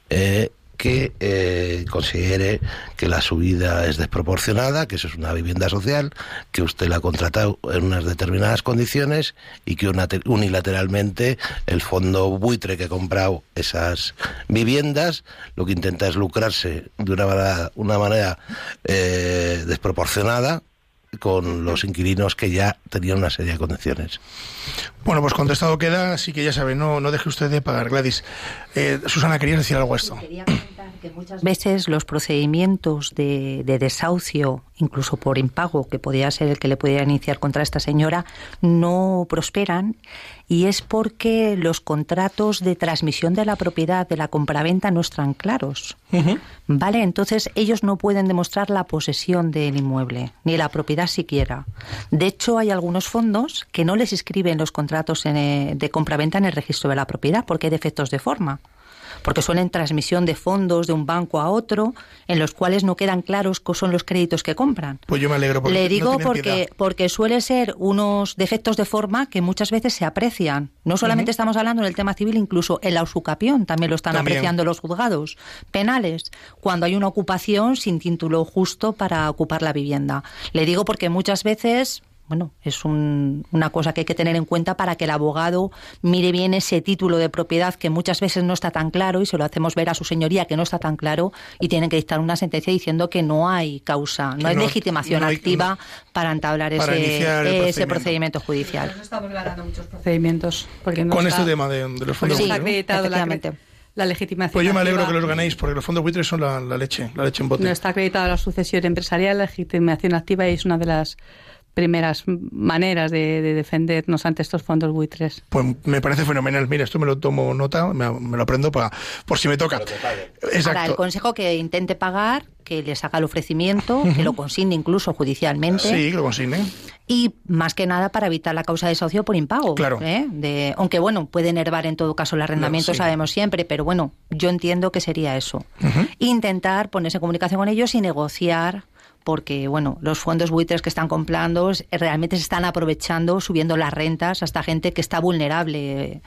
eh, que eh, considere que la subida es desproporcionada, que eso es una vivienda social, que usted la ha contratado en unas determinadas condiciones y que unilateralmente el fondo buitre que ha comprado esas viviendas lo que intenta es lucrarse de una manera, una manera eh, desproporcionada con los inquilinos que ya tenían una serie de condiciones. Bueno, pues contestado queda, así que ya sabe, no, no deje usted de pagar, Gladys. Eh, Susana, ¿querías decir algo a esto? Quería comentar que muchas veces los procedimientos de, de desahucio, incluso por impago, que podía ser el que le pudiera iniciar contra esta señora, no prosperan y es porque los contratos de transmisión de la propiedad de la compraventa no están claros. Vale, entonces ellos no pueden demostrar la posesión del inmueble, ni la propiedad siquiera. De hecho, hay algunos fondos que no les inscriben los contratos en, eh, de compraventa en el registro de la propiedad porque hay defectos de forma. Porque suelen transmisión de fondos de un banco a otro, en los cuales no quedan claros cuáles son los créditos que compran. Pues yo me alegro. Porque Le digo porque, piedad. porque suele ser unos defectos de forma que muchas veces se aprecian. No solamente estamos hablando en el tema civil, incluso en la usucapión también lo están También. apreciando los juzgados penales, cuando hay una ocupación sin título justo para ocupar la vivienda. Le digo porque muchas veces... Bueno, es un- una cosa que hay que tener en cuenta para que el abogado mire bien ese título de propiedad que muchas veces no está tan claro y se lo hacemos ver a su señoría que no está tan claro y tienen que dictar una sentencia diciendo que no hay causa, no hay no- legitimación no hay- activa para entablar para ese, procedimiento. procedimiento judicial. No estamos ganando muchos procedimientos. Porque no Con está- este tema de, de los fondos no Sí, ¿no? la, efectivamente. la legitimación. Pues yo me alegro activa. que los ganéis, porque los fondos buitres son la, la leche, la leche en bote. No está acreditada la sucesión empresarial, la legitimación activa y es una de las primeras maneras de, de defendernos ante estos fondos buitres. Pues me parece fenomenal. Mira, esto me lo tomo nota, me, me lo aprendo para por si me toca. Ahora, el Exacto. consejo que intente pagar, que les haga el ofrecimiento, que lo consigne incluso judicialmente. Sí, que lo consignen. Y más que nada para evitar la causa de desahucio por impago. Claro. ¿eh? De, aunque bueno, puede enervar en todo caso el arrendamiento, sí. sabemos siempre, pero bueno, yo entiendo que sería eso. Intentar ponerse en comunicación con ellos y negociar. Porque, bueno, los fondos buitres que están comprando eh, realmente se están aprovechando, subiendo las rentas a esta gente que está vulnerable eh,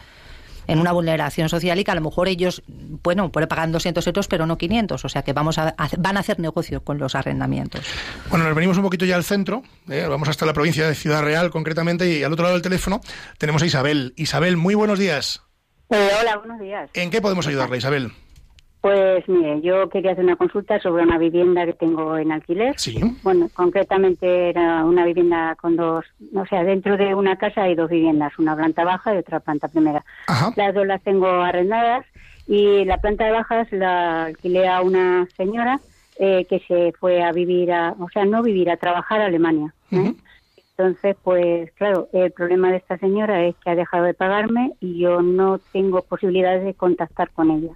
en una vulneración social y que a lo mejor ellos, bueno, pagar 200 euros, pero no 500. O sea que vamos a, a- van a hacer negocio con los arrendamientos. Bueno, nos venimos un poquito ya al centro, ¿eh? vamos hasta la provincia de Ciudad Real concretamente y al otro lado del teléfono tenemos a Isabel. Isabel, muy buenos días. Eh, hola, buenos días. ¿En qué podemos ayudarle, Isabel? Pues mire, yo quería hacer una consulta sobre una vivienda que tengo en alquiler. Sí. Bueno, concretamente era una vivienda con dos, o sea, dentro de una casa hay dos viviendas, una planta baja y otra planta primera. Ajá. Las dos las tengo arrendadas y la planta de bajas la alquilé a una señora eh, que se fue a vivir, a, o sea, no vivir, a trabajar a Alemania. ¿eh? Entonces, pues claro, el problema de esta señora es que ha dejado de pagarme y yo no tengo posibilidades de contactar con ella.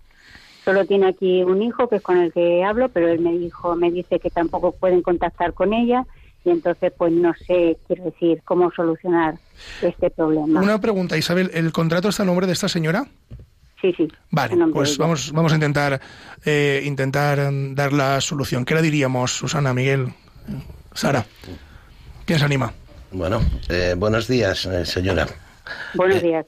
Solo tiene aquí un hijo que es con el que hablo, pero él me dijo, me dice que tampoco pueden contactar con ella y entonces pues no sé, quiero decir, cómo solucionar este problema. Una pregunta, Isabel, ¿el contrato está a nombre de esta señora? Sí, sí. Vale, pues vamos, vamos a intentar eh, intentar dar la solución. ¿Qué le diríamos, Susana, Miguel, eh, Sara? ¿Quién se anima? Bueno, eh, buenos días, eh, señora. Buenos días.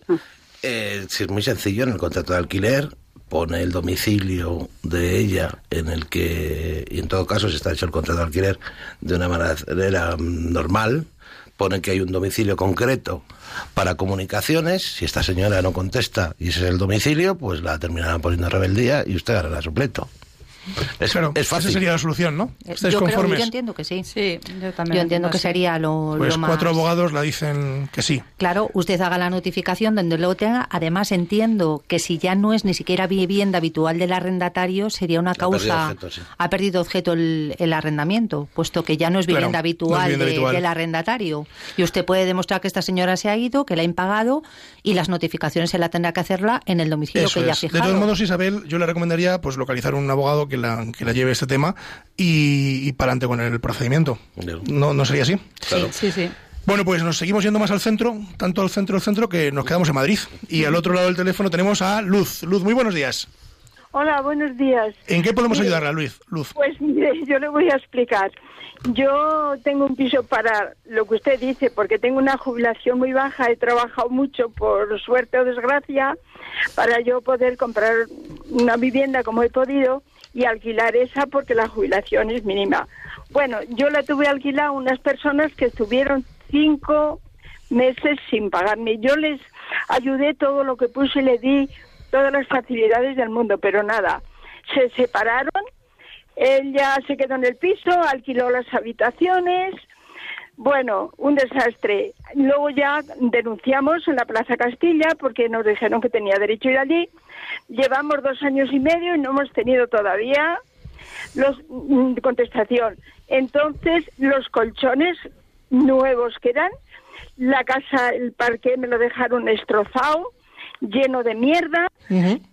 Eh, sí, es muy sencillo, en el contrato de alquiler pone el domicilio de ella en el que, y en todo caso si está hecho el contrato de alquiler de una manera normal, pone que hay un domicilio concreto para comunicaciones, si esta señora no contesta y ese es el domicilio, pues la terminarán poniendo en rebeldía y usted ganará su. Es, Claro, es fácil. esa sería la solución, ¿no? Eh, ¿Estáis yo, creo, conformes? yo entiendo que sí. Sí, yo también. Yo entiendo que así. sería lo, Pues lo más... cuatro abogados la dicen que sí. Claro, usted haga la notificación donde lo tenga. Además, entiendo que si ya no es ni siquiera vivienda habitual del arrendatario, sería una perdido causa. objeto, sí. Ha perdido objeto el, el arrendamiento, puesto que ya no es Claro, vivienda no es habitual, vivienda de- habitual. del arrendatario. Y usted puede demostrar que esta señora se ha ido, que la ha impagado y las notificaciones se la tendrá que hacerla en el domicilio Eso que ella ha. De todos modos, Isabel, yo le recomendaría pues localizar un abogado que la, que la lleve este tema y, y para adelante con el procedimiento. ¿No, ¿No sería así? Claro. Sí, sí. Bueno, pues nos seguimos yendo más al centro, tanto al centro al centro que nos quedamos en Madrid. Y al otro lado del teléfono tenemos a Luz. Luz, muy buenos días. Hola, buenos días. ¿En qué podemos ayudarla, Luz? Luz. Pues mire, yo le voy a explicar. Yo tengo un piso para lo que usted dice, porque tengo una jubilación muy baja, he trabajado mucho por suerte o desgracia para yo poder comprar una vivienda como he podido y alquilar esa porque la jubilación es mínima. Bueno, yo la tuve alquilada a unas personas que estuvieron cinco meses sin pagarme. Yo les ayudé todo lo que puse y le di todas las facilidades del mundo, pero nada. Se separaron, él ya se quedó en el piso, alquiló las habitaciones. Bueno, un desastre. Luego ya denunciamos en la Plaza Castilla porque nos dijeron que tenía derecho a ir allí. Llevamos dos años y medio y no hemos tenido todavía los mm, contestación. Entonces, los colchones nuevos que eran, la casa, el parque me lo dejaron destrozado, lleno de mierda,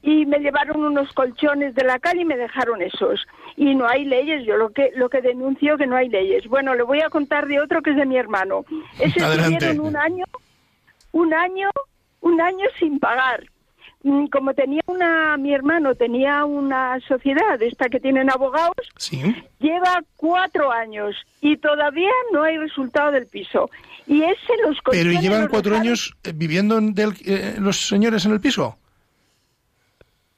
y me llevaron unos colchones de la calle y me dejaron esos. Y no hay leyes, yo lo que lo que denuncio que no hay leyes. Bueno, le voy a contar de otro que es de mi hermano. Ese tuvieron un año, un año, un año sin pagar. Mm, como tenía una, mi hermano tenía una sociedad, esta que tienen abogados, Sí. lleva cuatro años y todavía no hay resultado del piso. Y ese los Pero ¿y colchones llevan los cuatro años eh, viviendo del- eh, los señores en el piso?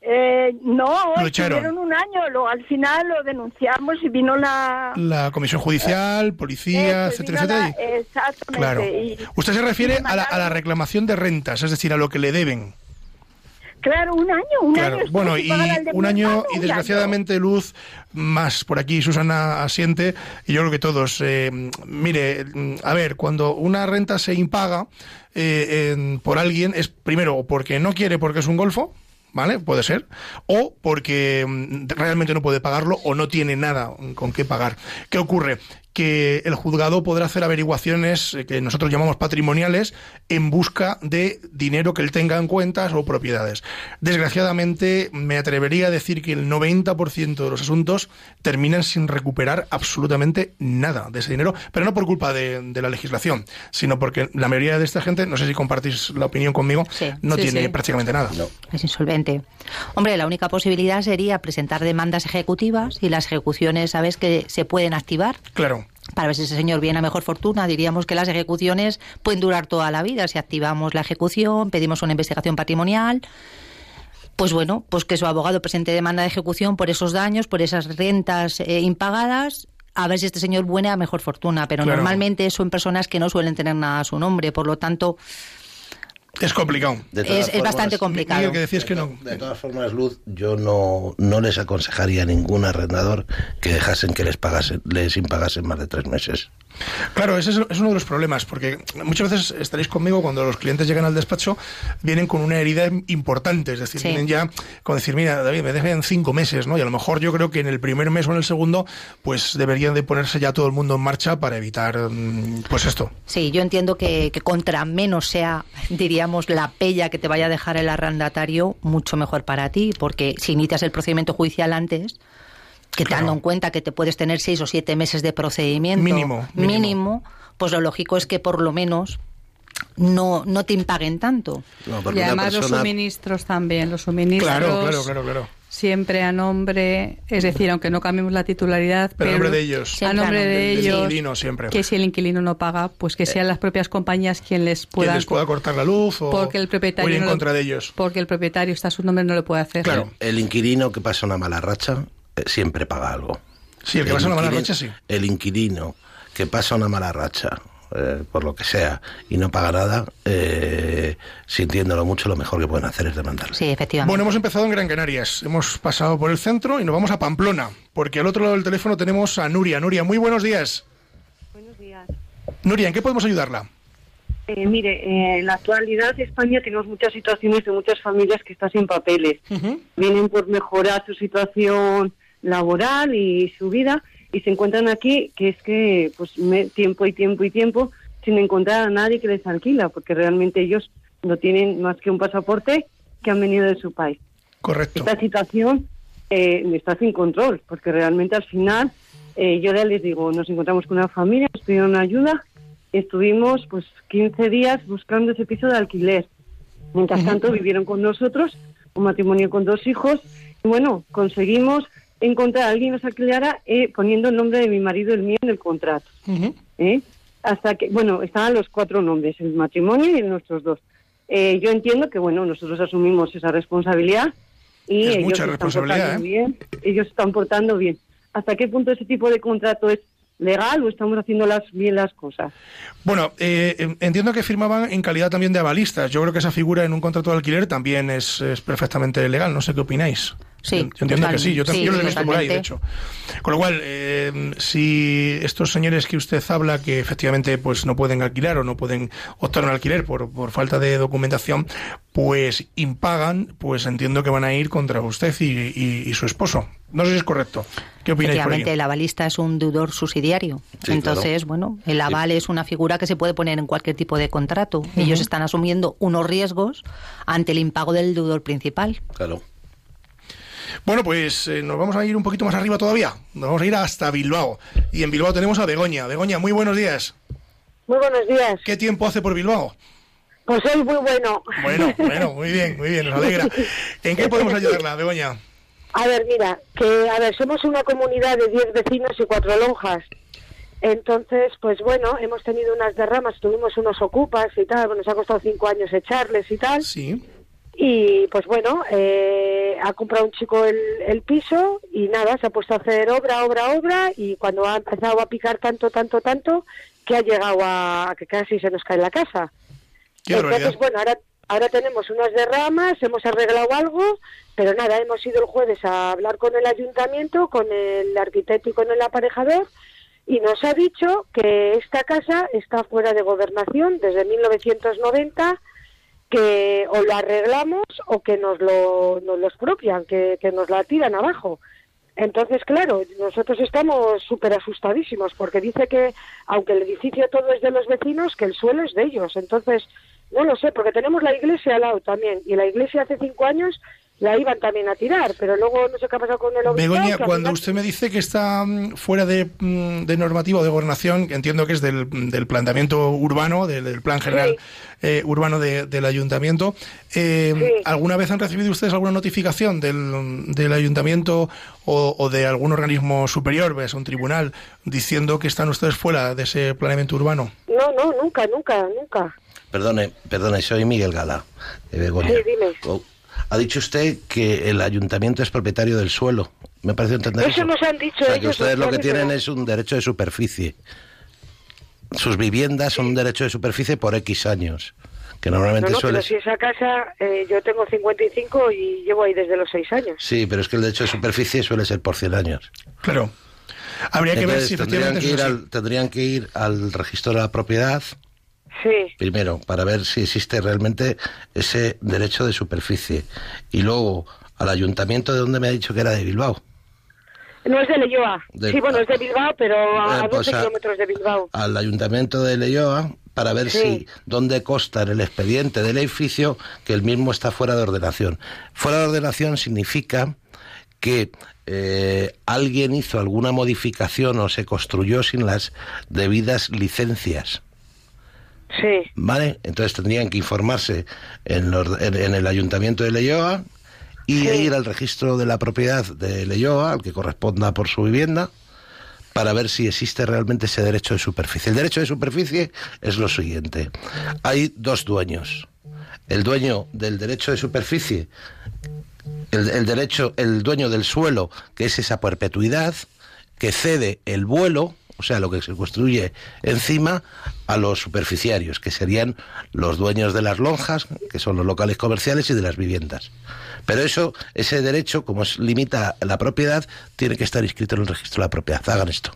Eh, no, Lo echaron. estuvieron un año, lo, al final lo denunciamos y vino la... La comisión judicial, policía, etcétera, la- etcétera. Exactamente. Claro. y- Usted se refiere a la, a la reclamación de rentas, es decir, a lo que le deben. Claro, un año, un Claro. año. Bueno, y un año, y desgraciadamente Luz, más por aquí Susana asiente, y yo creo que todos. eh, mire, a ver, cuando una renta se impaga eh, en- por alguien, es primero o porque no quiere porque es un golfo, ¿vale? Puede ser. O porque mm, realmente no puede pagarlo o no tiene nada con qué pagar. ¿Qué ocurre? Que el juzgado podrá hacer averiguaciones eh, que nosotros llamamos patrimoniales en busca de dinero que él tenga en cuentas o propiedades. Desgraciadamente, me atrevería a decir que el 90% de los asuntos terminan sin recuperar absolutamente nada de ese dinero, pero no por culpa de, de la legislación, sino porque la mayoría de esta gente, no sé si compartís la opinión conmigo, no Sí, tiene sí. prácticamente nada. Es insolvente. Hombre, la única posibilidad sería presentar demandas ejecutivas y las ejecuciones, ¿sabes?, que se pueden activar. Claro. Para ver si ese señor viene a mejor fortuna, diríamos que las ejecuciones pueden durar toda la vida. Si activamos la ejecución, pedimos una investigación patrimonial, pues bueno, pues que su abogado presente demanda de ejecución por esos daños, por esas rentas eh, impagadas, a ver si este señor viene a mejor fortuna. Pero Claro. normalmente son personas que no suelen tener nada a su nombre, por lo tanto, Es complicado. De es, bastante complicado. Que decías que no. De todas formas, Luz, yo no, no les aconsejaría a ningún arrendador que dejasen que les pagasen, les impagasen más de tres meses. Claro, ese es, uno de los problemas, porque muchas veces estaréis conmigo cuando los clientes llegan al despacho, vienen con una herida importante, es decir, Sí. vienen ya con decir, mira, David, me dejan cinco meses, ¿no? Y a lo mejor yo creo que en el primer mes o en el segundo, pues deberían de ponerse ya todo el mundo en marcha para evitar, mm, pues esto. Sí, yo entiendo que, que contra menos sea, diríamos, la pella que te vaya a dejar el arrendatario, mucho mejor para ti, porque si inicias el procedimiento judicial antes, que Claro. teniendo en cuenta que te puedes tener seis o siete meses de procedimiento Mínimo, mínimo. mínimo, pues lo lógico es que por lo menos no, no te impaguen tanto. No, Y además los suministros también, los suministros Claro, claro, claro, claro. siempre a nombre, es decir, aunque no cambiemos la titularidad, Pero a nombre de ellos. a nombre de del ellos, inquilino siempre. que si el inquilino no paga, pues que sean las propias compañías quien les Que puedan les pueda cortar la luz o, porque el propietario o ir en no lo- contra de ellos. porque el propietario está a su nombre no lo puede hacer. Claro. El inquilino que pasa una mala racha eh, siempre paga algo. Sí, el que pasa una mala inquilino- racha, sí. El inquilino que pasa una mala racha, eh, por lo que sea, y no paga nada, eh, sintiéndolo mucho, lo mejor que pueden hacer es demandarle. Sí, efectivamente. Bueno, hemos empezado en Gran Canarias, hemos pasado por el centro y nos vamos a Pamplona, porque al otro lado del teléfono tenemos a Nuria. Nuria, muy buenos días. Buenos días. Nuria, ¿en qué podemos ayudarla? Eh, mire, eh, en la actualidad en España tenemos muchas situaciones de muchas familias que están sin papeles. Vienen por mejorar su situación laboral y su vida y se encuentran aquí que es que pues me- tiempo y tiempo y tiempo sin encontrar a nadie que les alquila porque realmente ellos no tienen más que un pasaporte que han venido de su país. Correcto. Esta situación eh, está sin control porque realmente al final eh, yo ya les digo, nos encontramos con una familia, nos pidieron ayuda estuvimos pues 15 días buscando ese piso de alquiler. Mientras tanto vivieron con nosotros, un matrimonio con dos hijos, y bueno, conseguimos encontrar a alguien que nos alquilara eh, poniendo el nombre de mi marido y el mío en el contrato. ¿eh? Hasta que, bueno, estaban los cuatro nombres, el matrimonio y nuestros dos. Eh, yo entiendo que, bueno, nosotros asumimos esa responsabilidad y Es ellos mucha se están responsabilidad, portando ¿eh? bien, ellos se están portando bien. ¿Hasta qué punto ese tipo de contrato es legal o estamos haciendo las, bien las cosas? Bueno, eh, eh, entiendo que firmaban en calidad también de avalistas. Yo creo que esa figura en un contrato de alquiler también es, es perfectamente legal. No sé qué opináis. Sí, Yo entiendo que sí, yo, lo he visto por ahí, de hecho. Con lo cual, eh, si estos señores que usted habla, que efectivamente pues no pueden alquilar o no pueden optar un alquiler por, por falta de documentación, pues impagan, pues entiendo que van a ir contra usted y, y- y su esposo. No sé si es correcto. ¿Qué opináis por Efectivamente, ahí? el avalista es un deudor subsidiario. Sí, Entonces, bueno, el aval es una figura que se puede poner en cualquier tipo de contrato. Ellos están asumiendo unos riesgos ante el impago del deudor principal. Claro. Bueno, pues eh, nos vamos a ir un poquito más arriba todavía. Nos vamos a ir hasta Bilbao. Y en Bilbao tenemos a Begoña. Begoña, muy buenos días. Muy buenos días. ¿Qué tiempo hace por Bilbao? Pues soy muy bueno. Bueno, bueno, muy bien, muy bien, nos alegra. ¿En qué podemos ayudarla, Begoña? A ver, mira, que a ver, somos una comunidad de 10 vecinos y cuatro lonjas. Entonces, pues bueno, hemos tenido unas derramas, tuvimos unos ocupas y tal, nos ha costado cinco años echarles y tal. Sí. Y pues bueno, eh, ha comprado un chico el, el piso y nada, se ha puesto a hacer obra, obra, obra y cuando ha empezado a picar tanto, tanto, tanto, que ha llegado a, a que casi se nos cae la casa. Qué Entonces, bueno, ahora, ahora tenemos unas derramas, hemos arreglado algo, pero nada, hemos ido el jueves a hablar con el ayuntamiento, con el arquitecto y con el aparejador, y nos ha dicho que esta casa está fuera de gobernación desde 1990, que o lo arreglamos o que nos lo, nos lo expropian, que, que nos la tiran abajo. Entonces, claro, nosotros estamos súper asustadísimos porque dice que, aunque el edificio todo es de los vecinos, que el suelo es de ellos. Entonces, no lo sé, porque tenemos la iglesia al lado también. Y la iglesia hace cinco años la iban también a tirar, pero luego no sé qué ha pasado con el obispado, Begoña, cuando final- usted me dice que está mm, fuera de, mm, de normativa o de gobernación, que entiendo que es del, del planteamiento urbano, del, del plan general eh, urbano de- del ayuntamiento, eh, ¿alguna vez han recibido ustedes alguna notificación del, del ayuntamiento o, o de algún organismo superior, ves, un tribunal, diciendo que están ustedes fuera de ese planeamiento urbano? No, no, nunca, nunca, nunca. Perdone, perdone, soy Miguel Gala, de Begoña. Sí, dime. Oh, Ha dicho usted que el ayuntamiento es propietario del suelo. Me parece entender Eso eso. nos han dicho O sea, que ellos, ustedes nos lo que tienen es un derecho de superficie. Sus viviendas son un derecho de superficie por X años. Que normalmente No, no, suele pero si esa casa, eh, yo tengo 55 y llevo ahí desde los 6 años. Sí, pero es que el derecho de superficie suele ser por 100 años. Claro. Habría que ver Entonces, si tendrían efectivamente que, ir al, tendrían que ir al registro de la propiedad Sí. primero para ver si existe realmente ese derecho de superficie y luego al ayuntamiento de donde me ha dicho que era de Bilbao No es de Leyoa. De- sí, bueno, es de Bilbao, pero a, Eh, a pues 12 a- kilómetros de Bilbao. al ayuntamiento de Leyoa para ver Sí. si dónde consta en el expediente del edificio que el mismo está fuera de ordenación. Fuera de ordenación significa que eh, alguien hizo alguna modificación o se construyó sin las debidas licencias. Sí. ¿Vale? Entonces tendrían que informarse en, los- en- en el ayuntamiento de Leyoa y ir al registro de la propiedad de Leyoa, al que corresponda por su vivienda, para ver si existe realmente ese derecho de superficie. El derecho de superficie es lo siguiente. Hay dos dueños. El dueño del derecho de superficie, el, el derecho, el dueño del suelo, que es esa perpetuidad, que cede el vuelo, o sea, lo que se construye encima, a los superficiarios, que serían los dueños de las lonjas, que son los locales comerciales y de las viviendas. Pero eso, ese derecho, como es- limita la propiedad, tiene que estar inscrito en el registro de la propiedad. Hagan esto.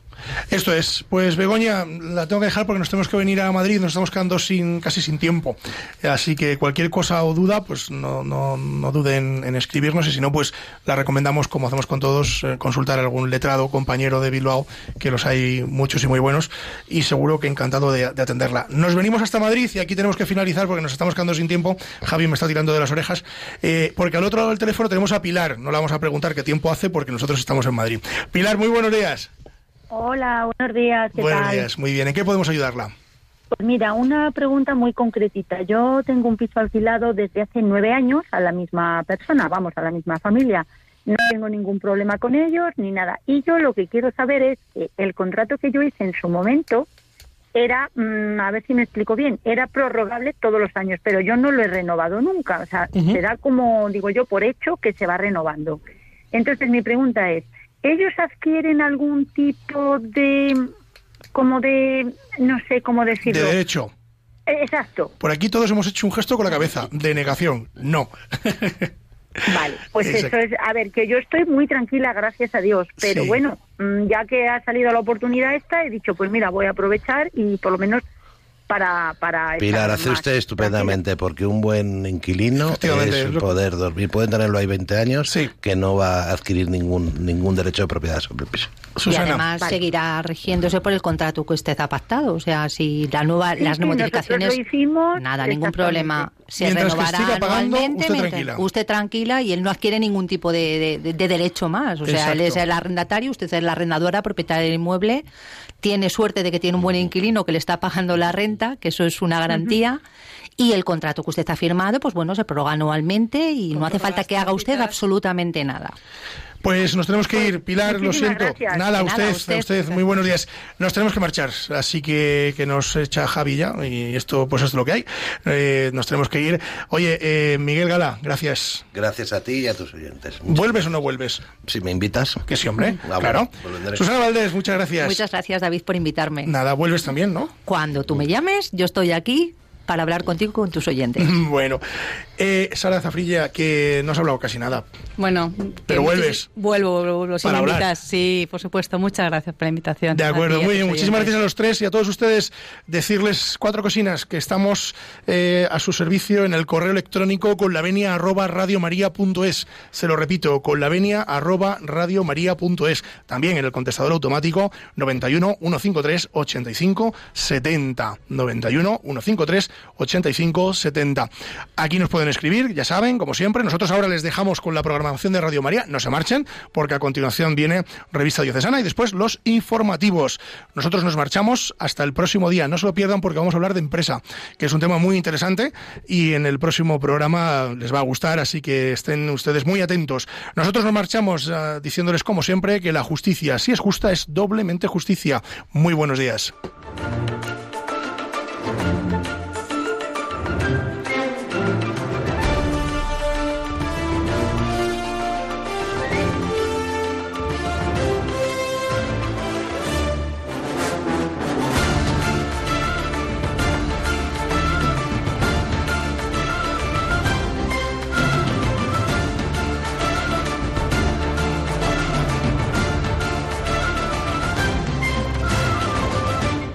Esto es, pues Begoña, la tengo que dejar porque nos tenemos que venir a Madrid, nos estamos quedando sin casi sin tiempo. Así que cualquier cosa o duda, pues no, no, no duden en escribirnos y si no, pues la recomendamos, como hacemos con todos, eh, consultar a algún letrado, compañero de Bilbao, que los hay muchos y muy buenos, y seguro que encantado de, de atenderla. Nos venimos hasta Madrid y aquí tenemos que finalizar porque nos estamos quedando sin tiempo. Javi me está tirando de las orejas, eh, porque al otro lado del teléfono tenemos a Pilar. No la vamos a preguntar qué tiempo hace porque nosotros estamos en Madrid. Pilar, muy buenos días. Hola, buenos días. ¿qué Buenos tal? días, muy bien. ¿En qué podemos ayudarla? Pues mira, una pregunta muy concretita. Yo tengo un piso alquilado desde hace nueve años a la misma persona, vamos, a la misma familia. No tengo ningún problema con ellos ni nada. Y yo lo que quiero saber es que el contrato que yo hice en su momento era, mm, a ver si me explico bien, era prorrogable todos los años, pero yo no lo he renovado nunca. O sea, Ujú. se da como, digo yo, por hecho que se va renovando. Entonces mi pregunta es, ¿ellos adquieren algún tipo de, como de, no sé cómo decirlo? De derecho. Eh, Exacto. Por aquí todos hemos hecho un gesto con la cabeza. De negación. No. Vale, pues Exacto. eso es, a ver, que yo estoy muy tranquila, gracias a Dios, pero Sí. bueno, mm, ya que ha salido la oportunidad esta, he dicho, pues mira, voy a aprovechar y por lo menos para... para Pilar, hace más usted estupendamente, porque un buen inquilino es poder dormir. Pueden tenerlo ahí 20 años, que no va a adquirir ningún ningún derecho de propiedad sobre el piso. Y además seguirá rigiéndose por el contrato que usted ha pactado. O sea, si la nueva, Sí, las sí, modificaciones. lo hicimos, nada, ningún problema. Se Mientras que renovará siga pagando, anualmente, usted tranquila. usted tranquila y él no adquiere ningún tipo de, de- de derecho más. O sea, él es el arrendatario, usted es la arrendadora, propietaria del inmueble, tiene suerte de que tiene un buen inquilino que le está pagando la renta, que eso es una garantía. Y el contrato que usted ha firmado, pues bueno, se prorroga anualmente y no hace falta que haga usted absolutamente nada. Pues nos tenemos que ir, Pilar, lo siento. gracias. Nada, a usted, a usted. muy buenos días. Nos tenemos que marchar, así que, que nos echa Javi ya, y esto pues es lo que hay. Eh, nos tenemos que ir. Oye, eh, Miguel Gala, gracias. Gracias a ti y a tus oyentes. ¿Vuelves o no vuelves? Si me invitas. Que sí, hombre, Ah, claro. bueno, pues. Susana Valdés, muchas gracias. Muchas gracias, David, por invitarme. Nada, vuelves también, ¿no? Cuando tú me llames, yo estoy aquí para hablar contigo y con tus oyentes. Bueno, eh, Sara Zafrilla, que no has hablado casi nada. Bueno, Pero que vuelves. muchis- Vuelvo, vuelvo, vuelvo. Si Para me hablar. invitas, sí, por supuesto. Muchas gracias por la invitación. De acuerdo, ti muy bien. Muchísimas gracias a los tres y a todos ustedes. Decirles cuatro cosinas, que estamos eh, a su servicio en el correo electrónico con la venia arroba radiomaria.es. Se lo repito, con la venia arroba radiomaria.es. También en el contestador automático 91 153 85 70. 91 153 85 70. Aquí nos pueden escribir, ya saben, como siempre. Nosotros ahora les dejamos con la programación de Radio María. No se marchen, porque a continuación viene Revista Diocesana y después los informativos. Nosotros nos marchamos hasta el próximo día. No se lo pierdan porque vamos a hablar de empresa, que es un tema muy interesante y en el próximo programa les va a gustar, así que estén ustedes muy atentos. Nosotros nos marchamos ah, diciéndoles, como siempre, que la justicia, si es justa, es doblemente justicia. Muy buenos días.